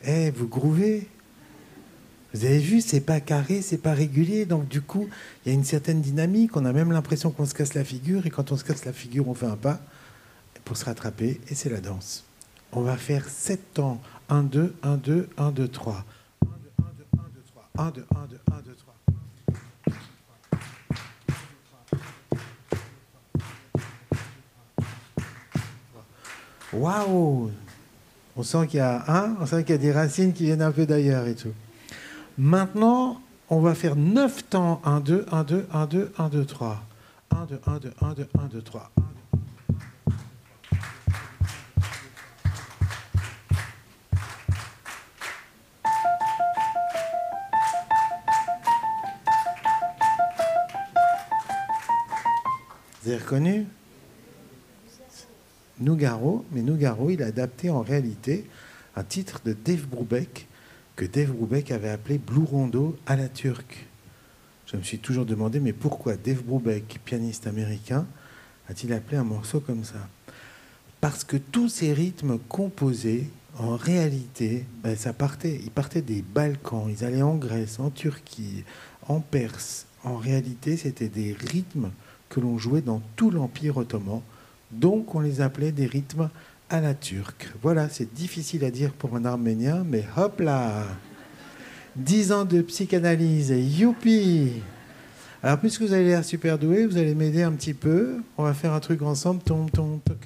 Eh, vous grouvez vous avez vu, c'est pas carré, c'est pas régulier, donc du coup, il y a une certaine dynamique. On a même l'impression qu'on se casse la figure, et quand on se casse la figure, on fait un pas pour se rattraper, et c'est la danse. On va faire 7 temps 1, 2, 1, 2, 1, 2, 3. 1, 2, 1, 2, 1, 2, 3. 1, 2, 1, 2, 1, 2, 3. Waouh On sent qu'il y a des racines qui viennent un peu d'ailleurs et tout. Maintenant, On va faire 9 temps. 1, 2, 1, 2, 1, 2, 1, 2, 3. 1, 2, 1, 2, 1, 2, 1, 2, 3. Vous avez reconnu? Nougaro, mais Nougaro, il a adapté en réalité un titre de Dave Brubeck que Dave Brubeck avait appelé Blue Rondo à la turque. Je me suis toujours demandé, mais pourquoi Dave Brubeck, pianiste américain, a-t-il appelé un morceau comme ça? Parce que tous ces rythmes composés, en réalité, ben, ça partait, ils partaient des Balkans, ils allaient en Grèce, en Turquie, en Perse. En réalité, c'était des rythmes que l'on jouait dans tout l'Empire ottoman. Donc on les appelait des rythmes à la turque. Voilà, c'est difficile à dire pour un arménien, mais hop là Dix ans de psychanalyse, youpi Alors puisque vous avez l'air super doué, vous allez m'aider un petit peu. On va faire un truc ensemble. Tom, tom, toc,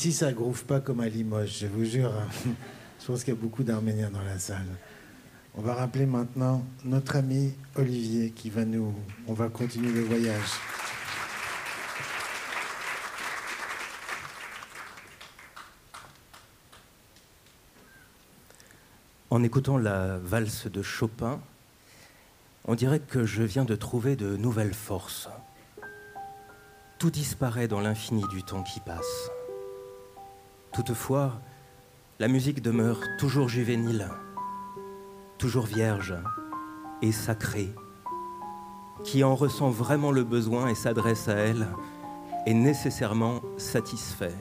Ici, ça groove pas comme à Limoges, je vous jure. Je pense qu'il y a beaucoup d'Arméniens dans la salle. On va rappeler maintenant notre ami Olivier qui va nous. On va continuer le voyage. En écoutant la valse de Chopin, on dirait que je viens de trouver de nouvelles forces. Tout disparaît dans l'infini du temps qui passe. Toutefois, la musique demeure toujours juvénile, toujours vierge et sacrée. Qui en ressent vraiment le besoin et s'adresse à elle est nécessairement satisfait.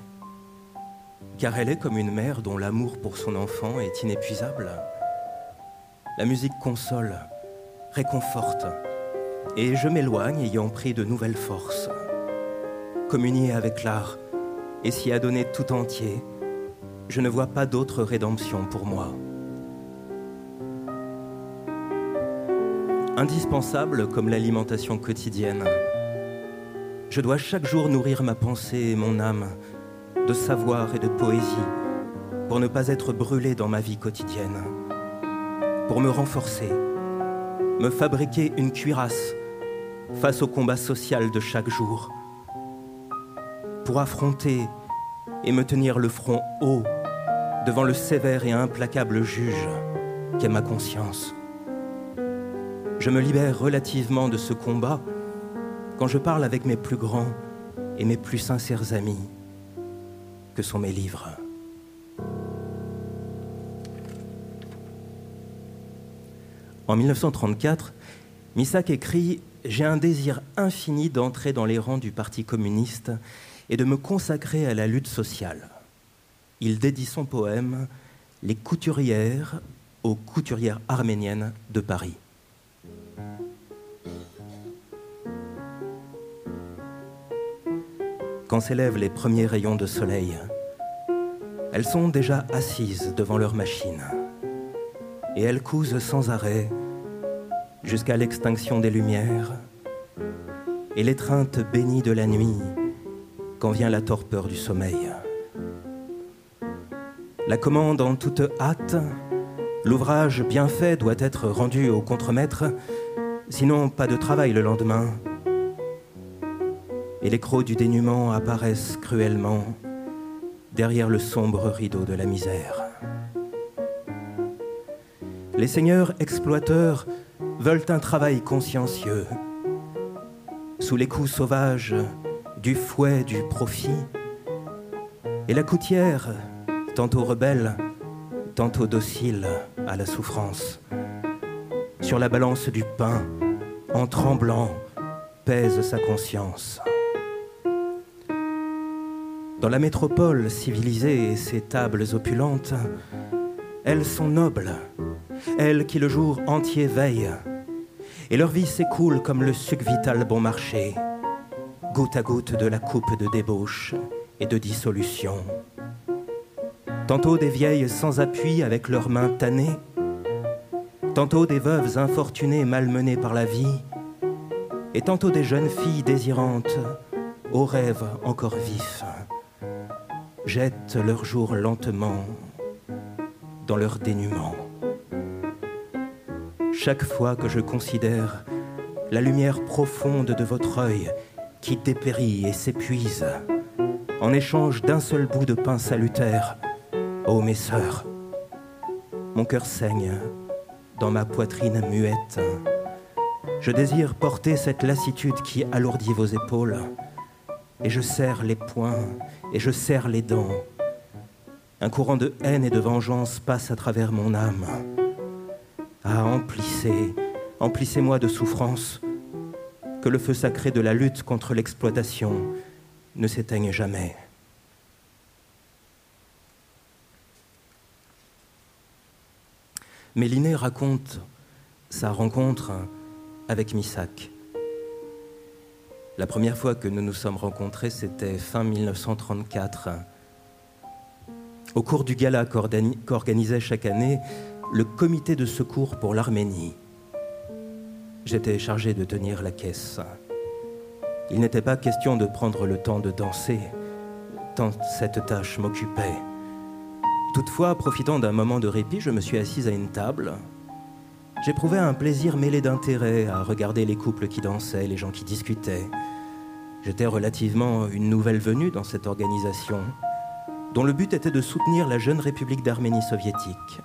car elle est comme une mère dont l'amour pour son enfant est inépuisable. La musique console, réconforte, et je m'éloigne ayant pris de nouvelles forces. Communier avec l'art et s'y adonner tout entier, je ne vois pas d'autre rédemption pour moi. Indispensable comme l'alimentation quotidienne, je dois chaque jour nourrir ma pensée et mon âme de savoir et de poésie pour ne pas être brûlé dans ma vie quotidienne, pour me renforcer, me fabriquer une cuirasse face au combat social de chaque jour, pour affronter et me tenir le front haut devant le sévère et implacable juge qu'est ma conscience. Je me libère relativement de ce combat quand je parle avec mes plus grands et mes plus sincères amis, que sont mes livres. En 1934, Misak écrit J'ai un désir infini d'entrer dans les rangs du Parti communiste et de me consacrer à la lutte sociale. Il dédie son poème Les couturières aux couturières arméniennes de Paris. quand s'élèvent les premiers rayons de soleil. Elles sont déjà assises devant leur machine et elles cousent sans arrêt jusqu'à l'extinction des lumières et l'étreinte bénie de la nuit quand vient la torpeur du sommeil. La commande en toute hâte, l'ouvrage bien fait doit être rendu au contremaître, sinon pas de travail le lendemain et les crocs du dénuement apparaissent cruellement derrière le sombre rideau de la misère. Les seigneurs exploiteurs veulent un travail consciencieux, sous les coups sauvages du fouet du profit, et la coutière, tantôt rebelle, tantôt docile à la souffrance, sur la balance du pain, en tremblant, pèse sa conscience. Dans la métropole civilisée et ses tables opulentes, elles sont nobles, elles qui le jour entier veillent, et leur vie s'écoule comme le suc vital bon marché, goutte à goutte de la coupe de débauche et de dissolution. Tantôt des vieilles sans appui avec leurs mains tannées, tantôt des veuves infortunées malmenées par la vie, et tantôt des jeunes filles désirantes aux rêves encore vifs jettent leur jour lentement dans leur dénuement. Chaque fois que je considère la lumière profonde de votre œil qui dépérit et s'épuise en échange d'un seul bout de pain salutaire, ô mes sœurs, mon cœur saigne dans ma poitrine muette. Je désire porter cette lassitude qui alourdit vos épaules et je serre les poings et je serre les dents. Un courant de haine et de vengeance passe à travers mon âme. Ah, emplissez, emplissez-moi de souffrance, que le feu sacré de la lutte contre l'exploitation ne s'éteigne jamais. Méliné raconte sa rencontre avec Misak. La première fois que nous nous sommes rencontrés, c'était fin 1934. Au cours du gala qu'organisait chaque année le comité de secours pour l'Arménie. J'étais chargé de tenir la caisse. Il n'était pas question de prendre le temps de danser, tant cette tâche m'occupait. Toutefois, profitant d'un moment de répit, je me suis assise à une table. J'éprouvais un plaisir mêlé d'intérêt à regarder les couples qui dansaient, les gens qui discutaient. J'étais relativement une nouvelle venue dans cette organisation, dont le but était de soutenir la jeune République d'Arménie soviétique.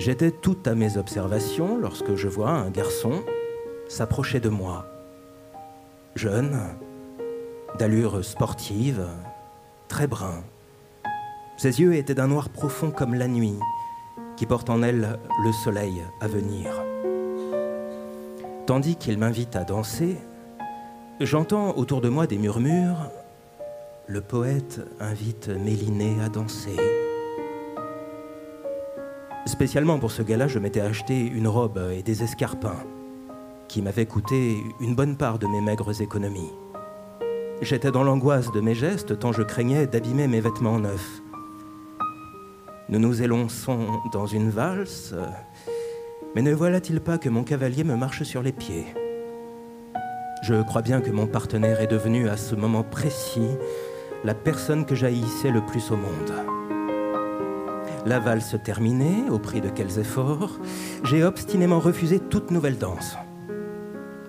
J'étais tout à mes observations lorsque je vois un garçon s'approcher de moi. Jeune, d'allure sportive, très brun. Ses yeux étaient d'un noir profond comme la nuit, qui porte en elle le soleil à venir. Tandis qu'il m'invite à danser, J'entends autour de moi des murmures. le poète invite Méliné à danser. Spécialement pour ce gala, je m'étais acheté une robe et des escarpins qui m'avaient coûté une bonne part de mes maigres économies. J'étais dans l'angoisse de mes gestes tant je craignais d'abîmer mes vêtements neufs. Nous nous élançons dans une valse, mais ne voilà-t-il pas que mon cavalier me marche sur les pieds? Je crois bien que mon partenaire est devenu à ce moment précis la personne que j'haïssais le plus au monde. La valse terminée, au prix de quels efforts, j'ai obstinément refusé toute nouvelle danse.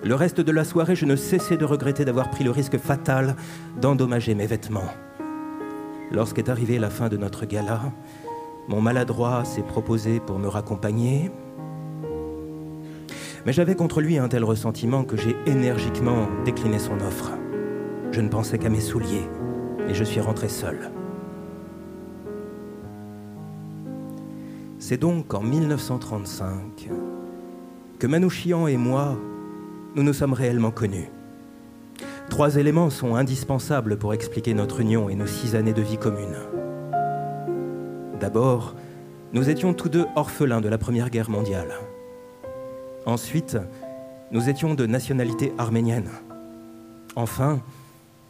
Le reste de la soirée, je ne cessais de regretter d'avoir pris le risque fatal d'endommager mes vêtements. Lorsqu'est arrivée la fin de notre gala, mon maladroit s'est proposé pour me raccompagner. Mais j'avais contre lui un tel ressentiment que j'ai énergiquement décliné son offre. Je ne pensais qu'à mes souliers et je suis rentré seul. C'est donc en 1935 que Manouchian et moi, nous nous sommes réellement connus. Trois éléments sont indispensables pour expliquer notre union et nos six années de vie commune. D'abord, nous étions tous deux orphelins de la Première Guerre mondiale. Ensuite, nous étions de nationalité arménienne. Enfin,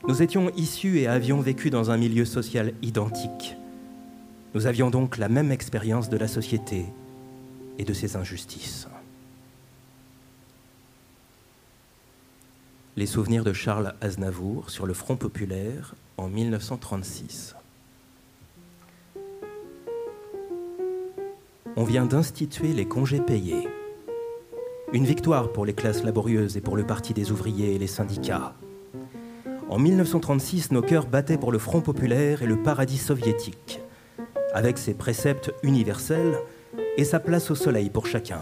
nous étions issus et avions vécu dans un milieu social identique. Nous avions donc la même expérience de la société et de ses injustices. Les souvenirs de Charles Aznavour sur le Front populaire en 1936. On vient d'instituer les congés payés. Une victoire pour les classes laborieuses et pour le Parti des ouvriers et les syndicats. En 1936, nos cœurs battaient pour le Front populaire et le paradis soviétique, avec ses préceptes universels et sa place au soleil pour chacun.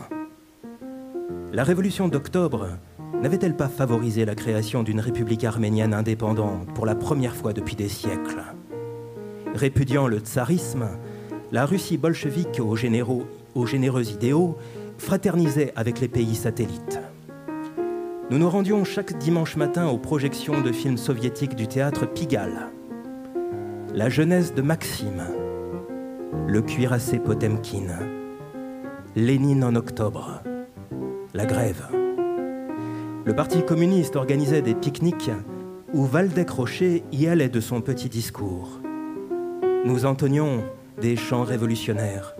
La révolution d'octobre n'avait-elle pas favorisé la création d'une république arménienne indépendante pour la première fois depuis des siècles? Répudiant le tsarisme, la Russie bolchevique aux, généraux, aux généreux idéaux fraternisait avec les pays satellites. Nous nous rendions chaque dimanche matin aux projections de films soviétiques du théâtre Pigalle. La jeunesse de Maxime, le cuirassé Potemkin, Lénine en octobre, la grève. Le Parti communiste organisait des pique-niques où Valdec Rocher y allait de son petit discours. Nous entonnions des chants révolutionnaires,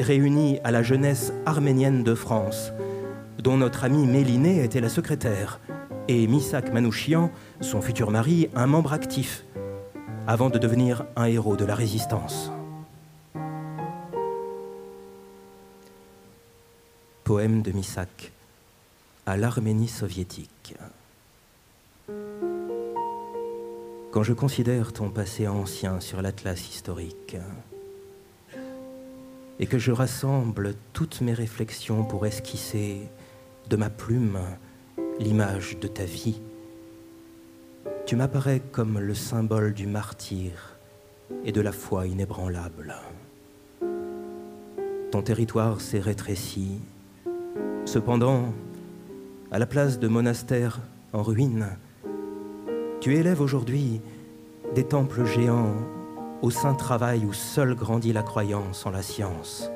réunis à la jeunesse arménienne de France, dont notre ami Méliné était la secrétaire, et Misak Manouchian, son futur mari, un membre actif, avant de devenir un héros de la résistance. Poème de Misak à l'Arménie soviétique. Quand je considère ton passé ancien sur l'atlas historique, et que je rassemble toutes mes réflexions pour esquisser de ma plume l'image de ta vie, tu m'apparais comme le symbole du martyr et de la foi inébranlable. Ton territoire s'est rétréci. Cependant, à la place de monastères en ruine, tu élèves aujourd'hui des temples géants au saint travail où seul grandit la croyance en la science.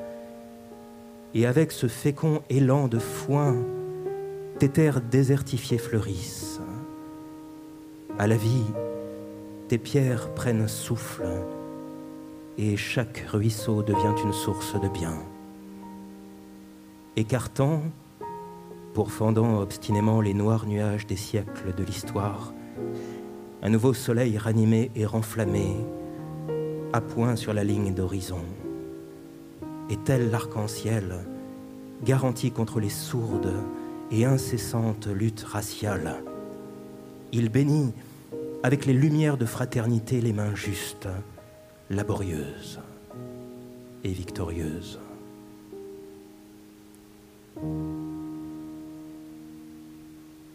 Et avec ce fécond élan de foin, tes terres désertifiées fleurissent. À la vie, tes pierres prennent souffle et chaque ruisseau devient une source de bien. Écartant, pourfendant obstinément les noirs nuages des siècles de l'histoire, un nouveau soleil ranimé et renflammé à point sur la ligne d'horizon. Et tel l'arc-en-ciel, garanti contre les sourdes et incessantes luttes raciales, il bénit avec les lumières de fraternité les mains justes, laborieuses et victorieuses.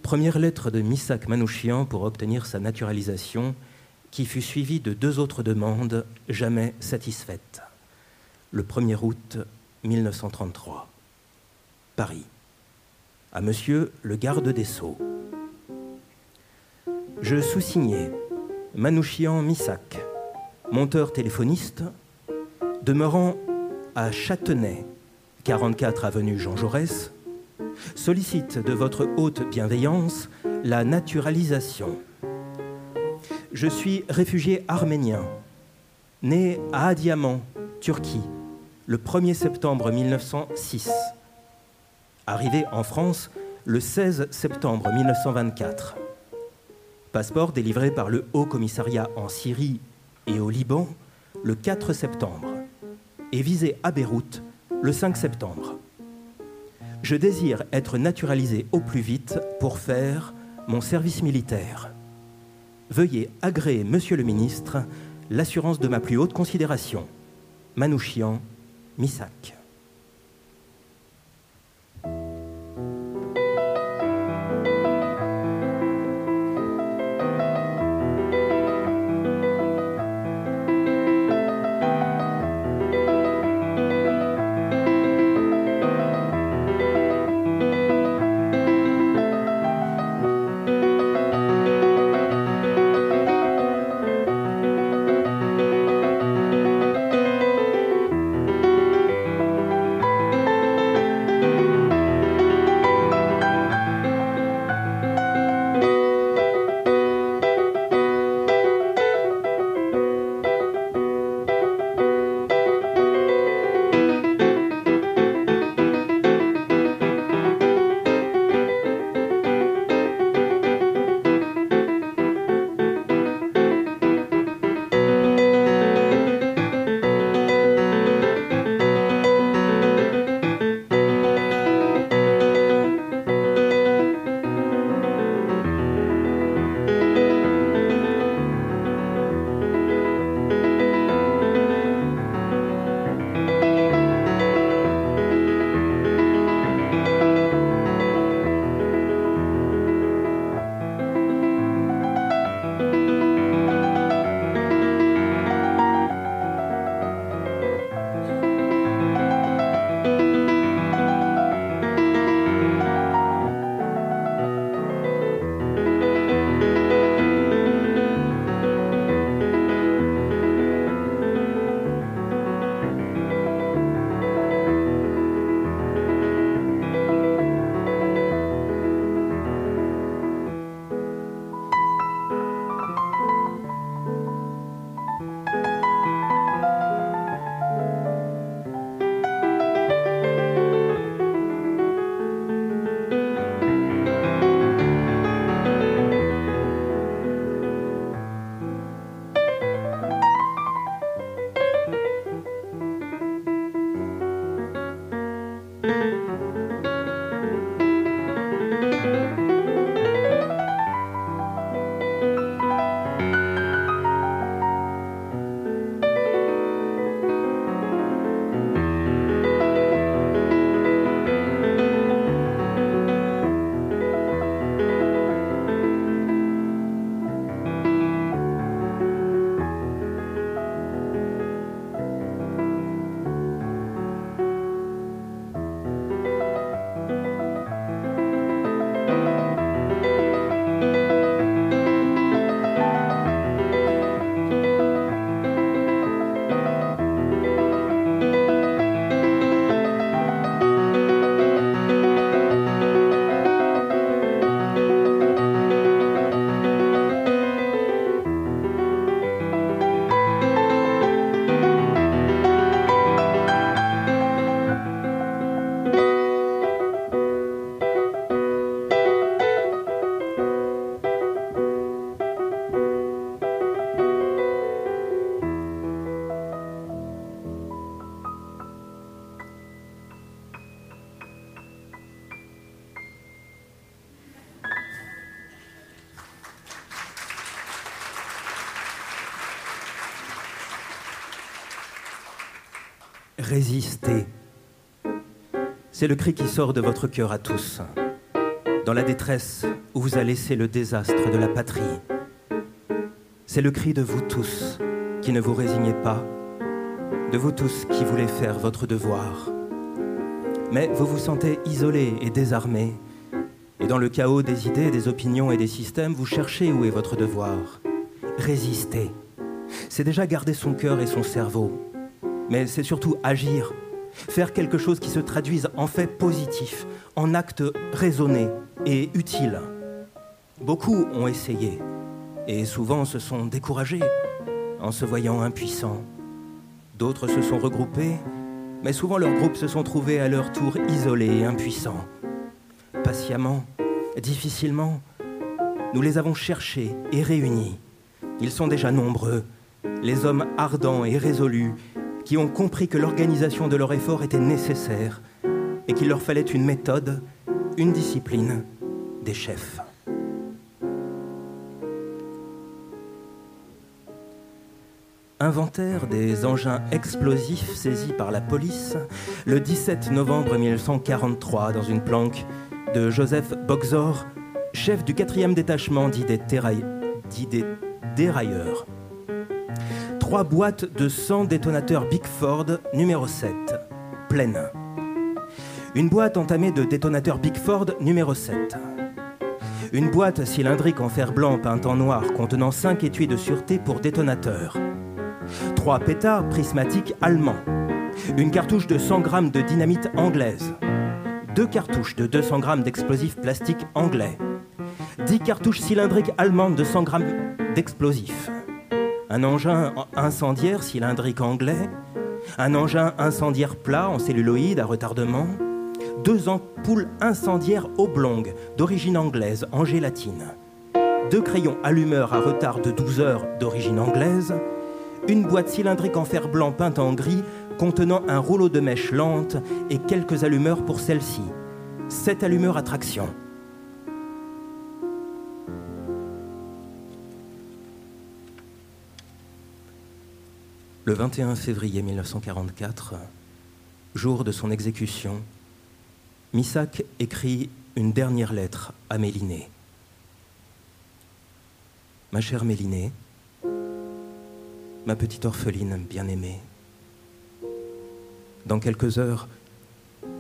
Première lettre de Misak Manouchian pour obtenir sa naturalisation qui fut suivi de deux autres demandes jamais satisfaites. Le 1er août 1933. Paris. À Monsieur le garde des Sceaux. Je sous-signais Manouchian Missac, monteur téléphoniste, demeurant à Châtenay, 44 avenue Jean Jaurès, sollicite de votre haute bienveillance la naturalisation. Je suis réfugié arménien, né à Adiaman, Turquie, le 1er septembre 1906. Arrivé en France le 16 septembre 1924. Passeport délivré par le Haut Commissariat en Syrie et au Liban le 4 septembre et visé à Beyrouth le 5 septembre. Je désire être naturalisé au plus vite pour faire mon service militaire. Veuillez agréer, Monsieur le ministre, l'assurance de ma plus haute considération. Manouchian, Missac. Résister. C'est le cri qui sort de votre cœur à tous, dans la détresse où vous a laissé le désastre de la patrie. C'est le cri de vous tous qui ne vous résignez pas, de vous tous qui voulez faire votre devoir. Mais vous vous sentez isolé et désarmé, et dans le chaos des idées, des opinions et des systèmes, vous cherchez où est votre devoir. résister. C'est déjà garder son cœur et son cerveau. Mais c'est surtout agir, faire quelque chose qui se traduise en fait positif, en actes raisonnés et utiles. Beaucoup ont essayé et souvent se sont découragés en se voyant impuissants. D'autres se sont regroupés, mais souvent leurs groupes se sont trouvés à leur tour isolés et impuissants. Patiemment, difficilement, nous les avons cherchés et réunis. Ils sont déjà nombreux, les hommes ardents et résolus qui ont compris que l'organisation de leur effort était nécessaire et qu'il leur fallait une méthode, une discipline, des chefs. Inventaire des engins explosifs saisis par la police le 17 novembre 1943 dans une planque de Joseph Boxor, chef du 4e détachement dit des, dérailleurs trois boîtes de 100 détonateurs Bickford numéro 7, pleines. Une boîte entamée de détonateurs Bickford numéro 7. Une boîte cylindrique en fer blanc peinte en noir contenant 5 étuis de sûreté pour détonateurs. Trois pétards prismatiques allemands. Une cartouche de 100 grammes de dynamite anglaise. Deux cartouches de 200 grammes d'explosifs plastiques anglais. 10 cartouches cylindriques allemandes de 100 grammes d'explosifs un engin incendiaire cylindrique anglais, un engin incendiaire plat en celluloïde à retardement, deux ampoules incendiaires oblongues d'origine anglaise en gélatine, deux crayons allumeurs à retard de 12 heures d'origine anglaise, une boîte cylindrique en fer blanc peinte en gris contenant un rouleau de mèche lente et quelques allumeurs pour celle-ci, sept allumeurs à traction. Le 21 février 1944, jour de son exécution, Missak écrit une dernière lettre à Mélinée. Ma chère Mélinée, ma petite orpheline bien-aimée, dans quelques heures,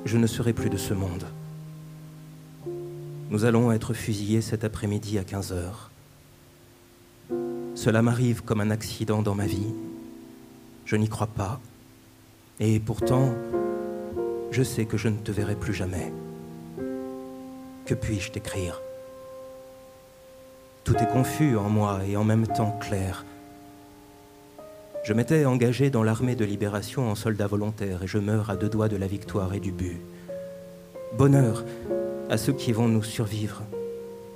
je ne serai plus de ce monde. Nous allons être fusillés cet après-midi à 15 heures. Cela m'arrive comme un accident dans ma vie je n'y crois pas. Et pourtant, je sais que je ne te verrai plus jamais. Que puis-je t'écrire? Tout est confus en moi et en même temps clair. Je m'étais engagé dans l'armée de libération en soldat volontaire et je meurs à deux doigts de la victoire et du but. Bonheur à ceux qui vont nous survivre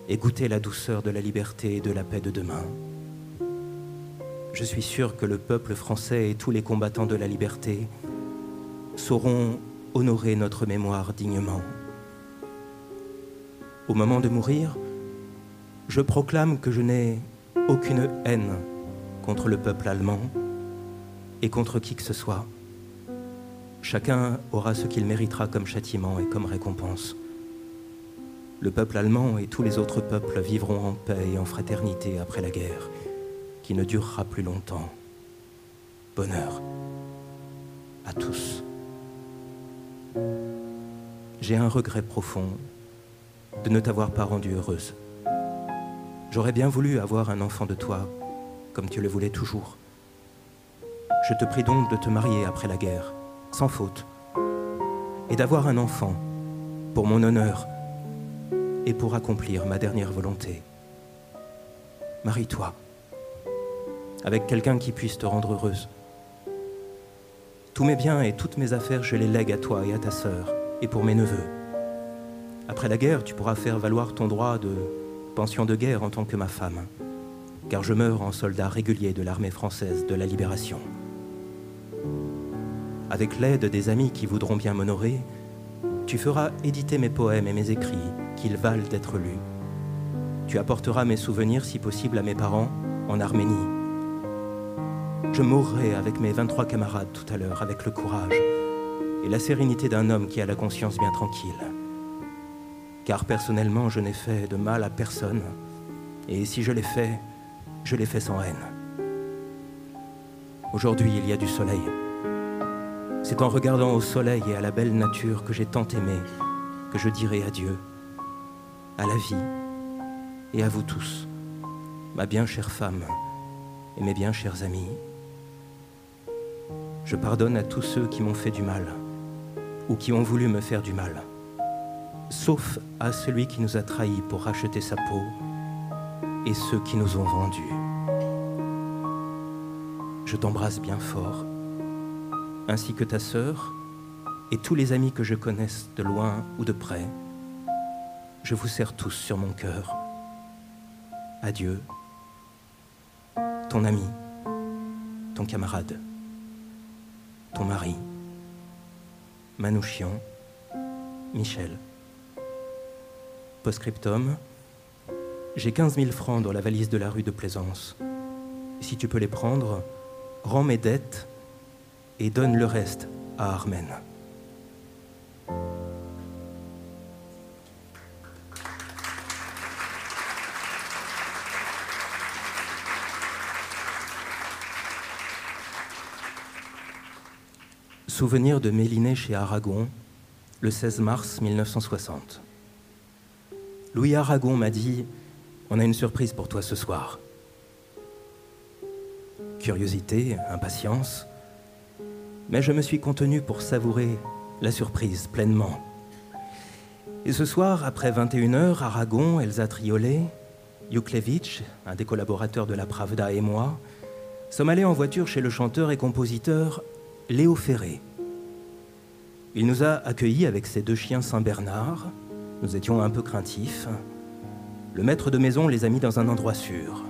et goûter la douceur de la liberté et de la paix de demain je suis sûr que le peuple français et tous les combattants de la liberté sauront honorer notre mémoire dignement. Au moment de mourir, je proclame que je n'ai aucune haine contre le peuple allemand et contre qui que ce soit. Chacun aura ce qu'il méritera comme châtiment et comme récompense. Le peuple allemand et tous les autres peuples vivront en paix et en fraternité après la guerre qui ne durera plus longtemps. Bonheur à tous. J'ai un regret profond de ne t'avoir pas rendue heureuse. J'aurais bien voulu avoir un enfant de toi, comme tu le voulais toujours. Je te prie donc de te marier après la guerre, sans faute, et d'avoir un enfant, pour mon honneur, et pour accomplir ma dernière volonté. Marie-toi avec quelqu'un qui puisse te rendre heureuse. Tous mes biens et toutes mes affaires, je les lègue à toi et à ta sœur, et pour mes neveux. Après la guerre, tu pourras faire valoir ton droit de pension de guerre en tant que ma femme, car je meurs en soldat régulier de l'armée française de la libération. Avec l'aide des amis qui voudront bien m'honorer, tu feras éditer mes poèmes et mes écrits, qu'ils valent d'être lus. Tu apporteras mes souvenirs, si possible, à mes parents en Arménie je mourrai avec mes 23 camarades tout à l'heure, avec le courage et la sérénité d'un homme qui a la conscience bien tranquille. Car personnellement, je n'ai fait de mal à personne, et si je l'ai fait, je l'ai fait sans haine. Aujourd'hui, il y a du soleil. C'est en regardant au soleil et à la belle nature que j'ai tant aimé que je dirai adieu à la vie et à vous tous, ma bien chère femme et mes bien chers amis, je pardonne à tous ceux qui m'ont fait du mal ou qui ont voulu me faire du mal, sauf à celui qui nous a trahis pour racheter sa peau et ceux qui nous ont vendus. Je t'embrasse bien fort, ainsi que ta sœur et tous les amis que je connaisse de loin ou de près. Je vous serre tous sur mon cœur. Adieu, ton ami, ton camarade, ton mari, Manouchian, Michel. Postscriptum, j'ai 15 000 francs dans la valise de la rue de Plaisance. Si tu peux les prendre, rends mes dettes et donne le reste à Armen. Souvenir de Méliné chez Aragon, le 16 mars 1960. Louis Aragon m'a dit On a une surprise pour toi ce soir. Curiosité, impatience, mais je me suis contenu pour savourer la surprise pleinement. Et ce soir, après 21h, Aragon, Elsa Triolet, Yuklevitch, un des collaborateurs de la Pravda et moi, sommes allés en voiture chez le chanteur et compositeur Léo Ferré. Il nous a accueillis avec ses deux chiens Saint-Bernard. Nous étions un peu craintifs. Le maître de maison les a mis dans un endroit sûr.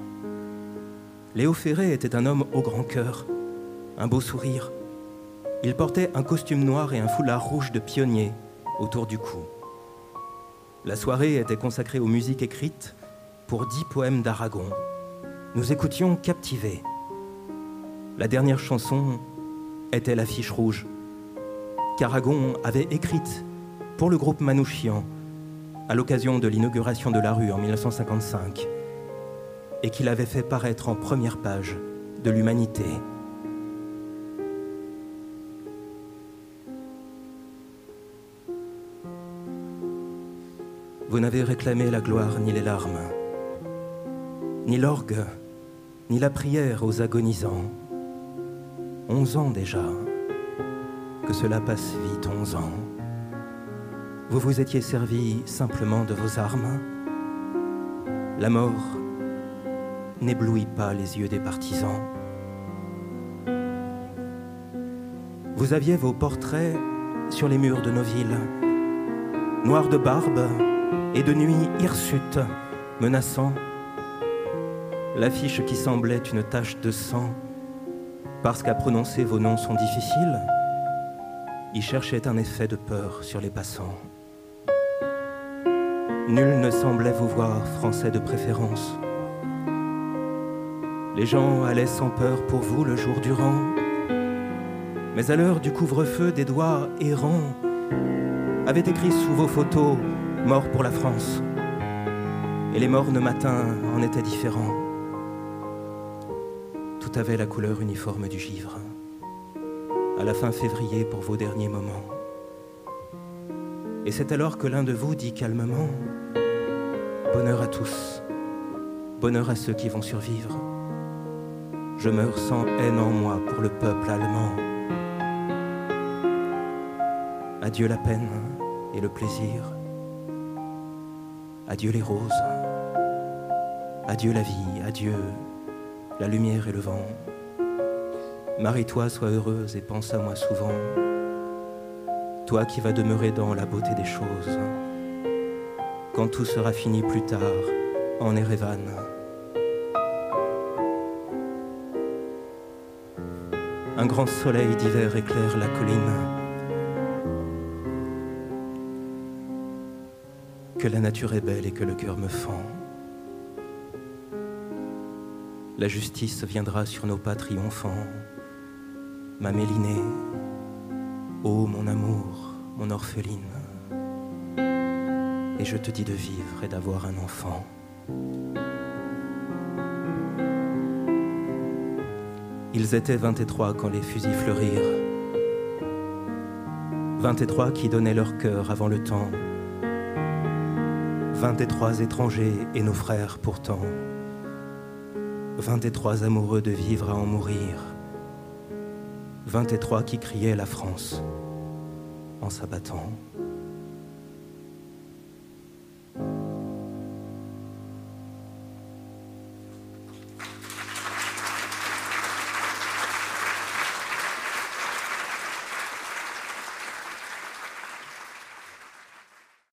Léo Ferré était un homme au grand cœur, un beau sourire. Il portait un costume noir et un foulard rouge de pionnier autour du cou. La soirée était consacrée aux musiques écrites pour dix poèmes d'Aragon. Nous écoutions captivés. La dernière chanson était l'affiche rouge qu'Aragon avait écrite pour le groupe Manouchian à l'occasion de l'inauguration de la rue en 1955 et qu'il avait fait paraître en première page de l'humanité. Vous n'avez réclamé la gloire ni les larmes, ni l'orgue, ni la prière aux agonisants. Onze ans déjà, que cela passe vite, onze ans. Vous vous étiez servi simplement de vos armes. La mort n'éblouit pas les yeux des partisans. Vous aviez vos portraits sur les murs de nos villes, noirs de barbe et de nuit hirsutes, menaçant. L'affiche qui semblait une tache de sang, parce qu'à prononcer vos noms sont difficiles, y cherchait un effet de peur sur les passants. Nul ne semblait vous voir français de préférence. Les gens allaient sans peur pour vous le jour durant. Mais à l'heure du couvre-feu, des doigts errants avaient écrit sous vos photos Mort pour la France. Et les mornes matins en étaient différents. Avait la couleur uniforme du givre. À la fin février pour vos derniers moments. Et c'est alors que l'un de vous dit calmement Bonheur à tous, bonheur à ceux qui vont survivre. Je meurs sans haine en moi pour le peuple allemand. Adieu la peine et le plaisir. Adieu les roses. Adieu la vie, adieu la lumière et le vent. Marie-toi, sois heureuse et pense à moi souvent. Toi qui vas demeurer dans la beauté des choses. Quand tout sera fini plus tard en Erevan. Un grand soleil d'hiver éclaire la colline. Que la nature est belle et que le cœur me fend. La justice viendra sur nos pas triomphants. Ma mélinée, ô mon amour, mon orpheline. Et je te dis de vivre et d'avoir un enfant. Ils étaient 23 quand les fusils fleurirent. 23 qui donnaient leur cœur avant le temps. 23 étrangers et nos frères pourtant. 23 amoureux de vivre à en mourir. 23 qui criaient la France en s'abattant.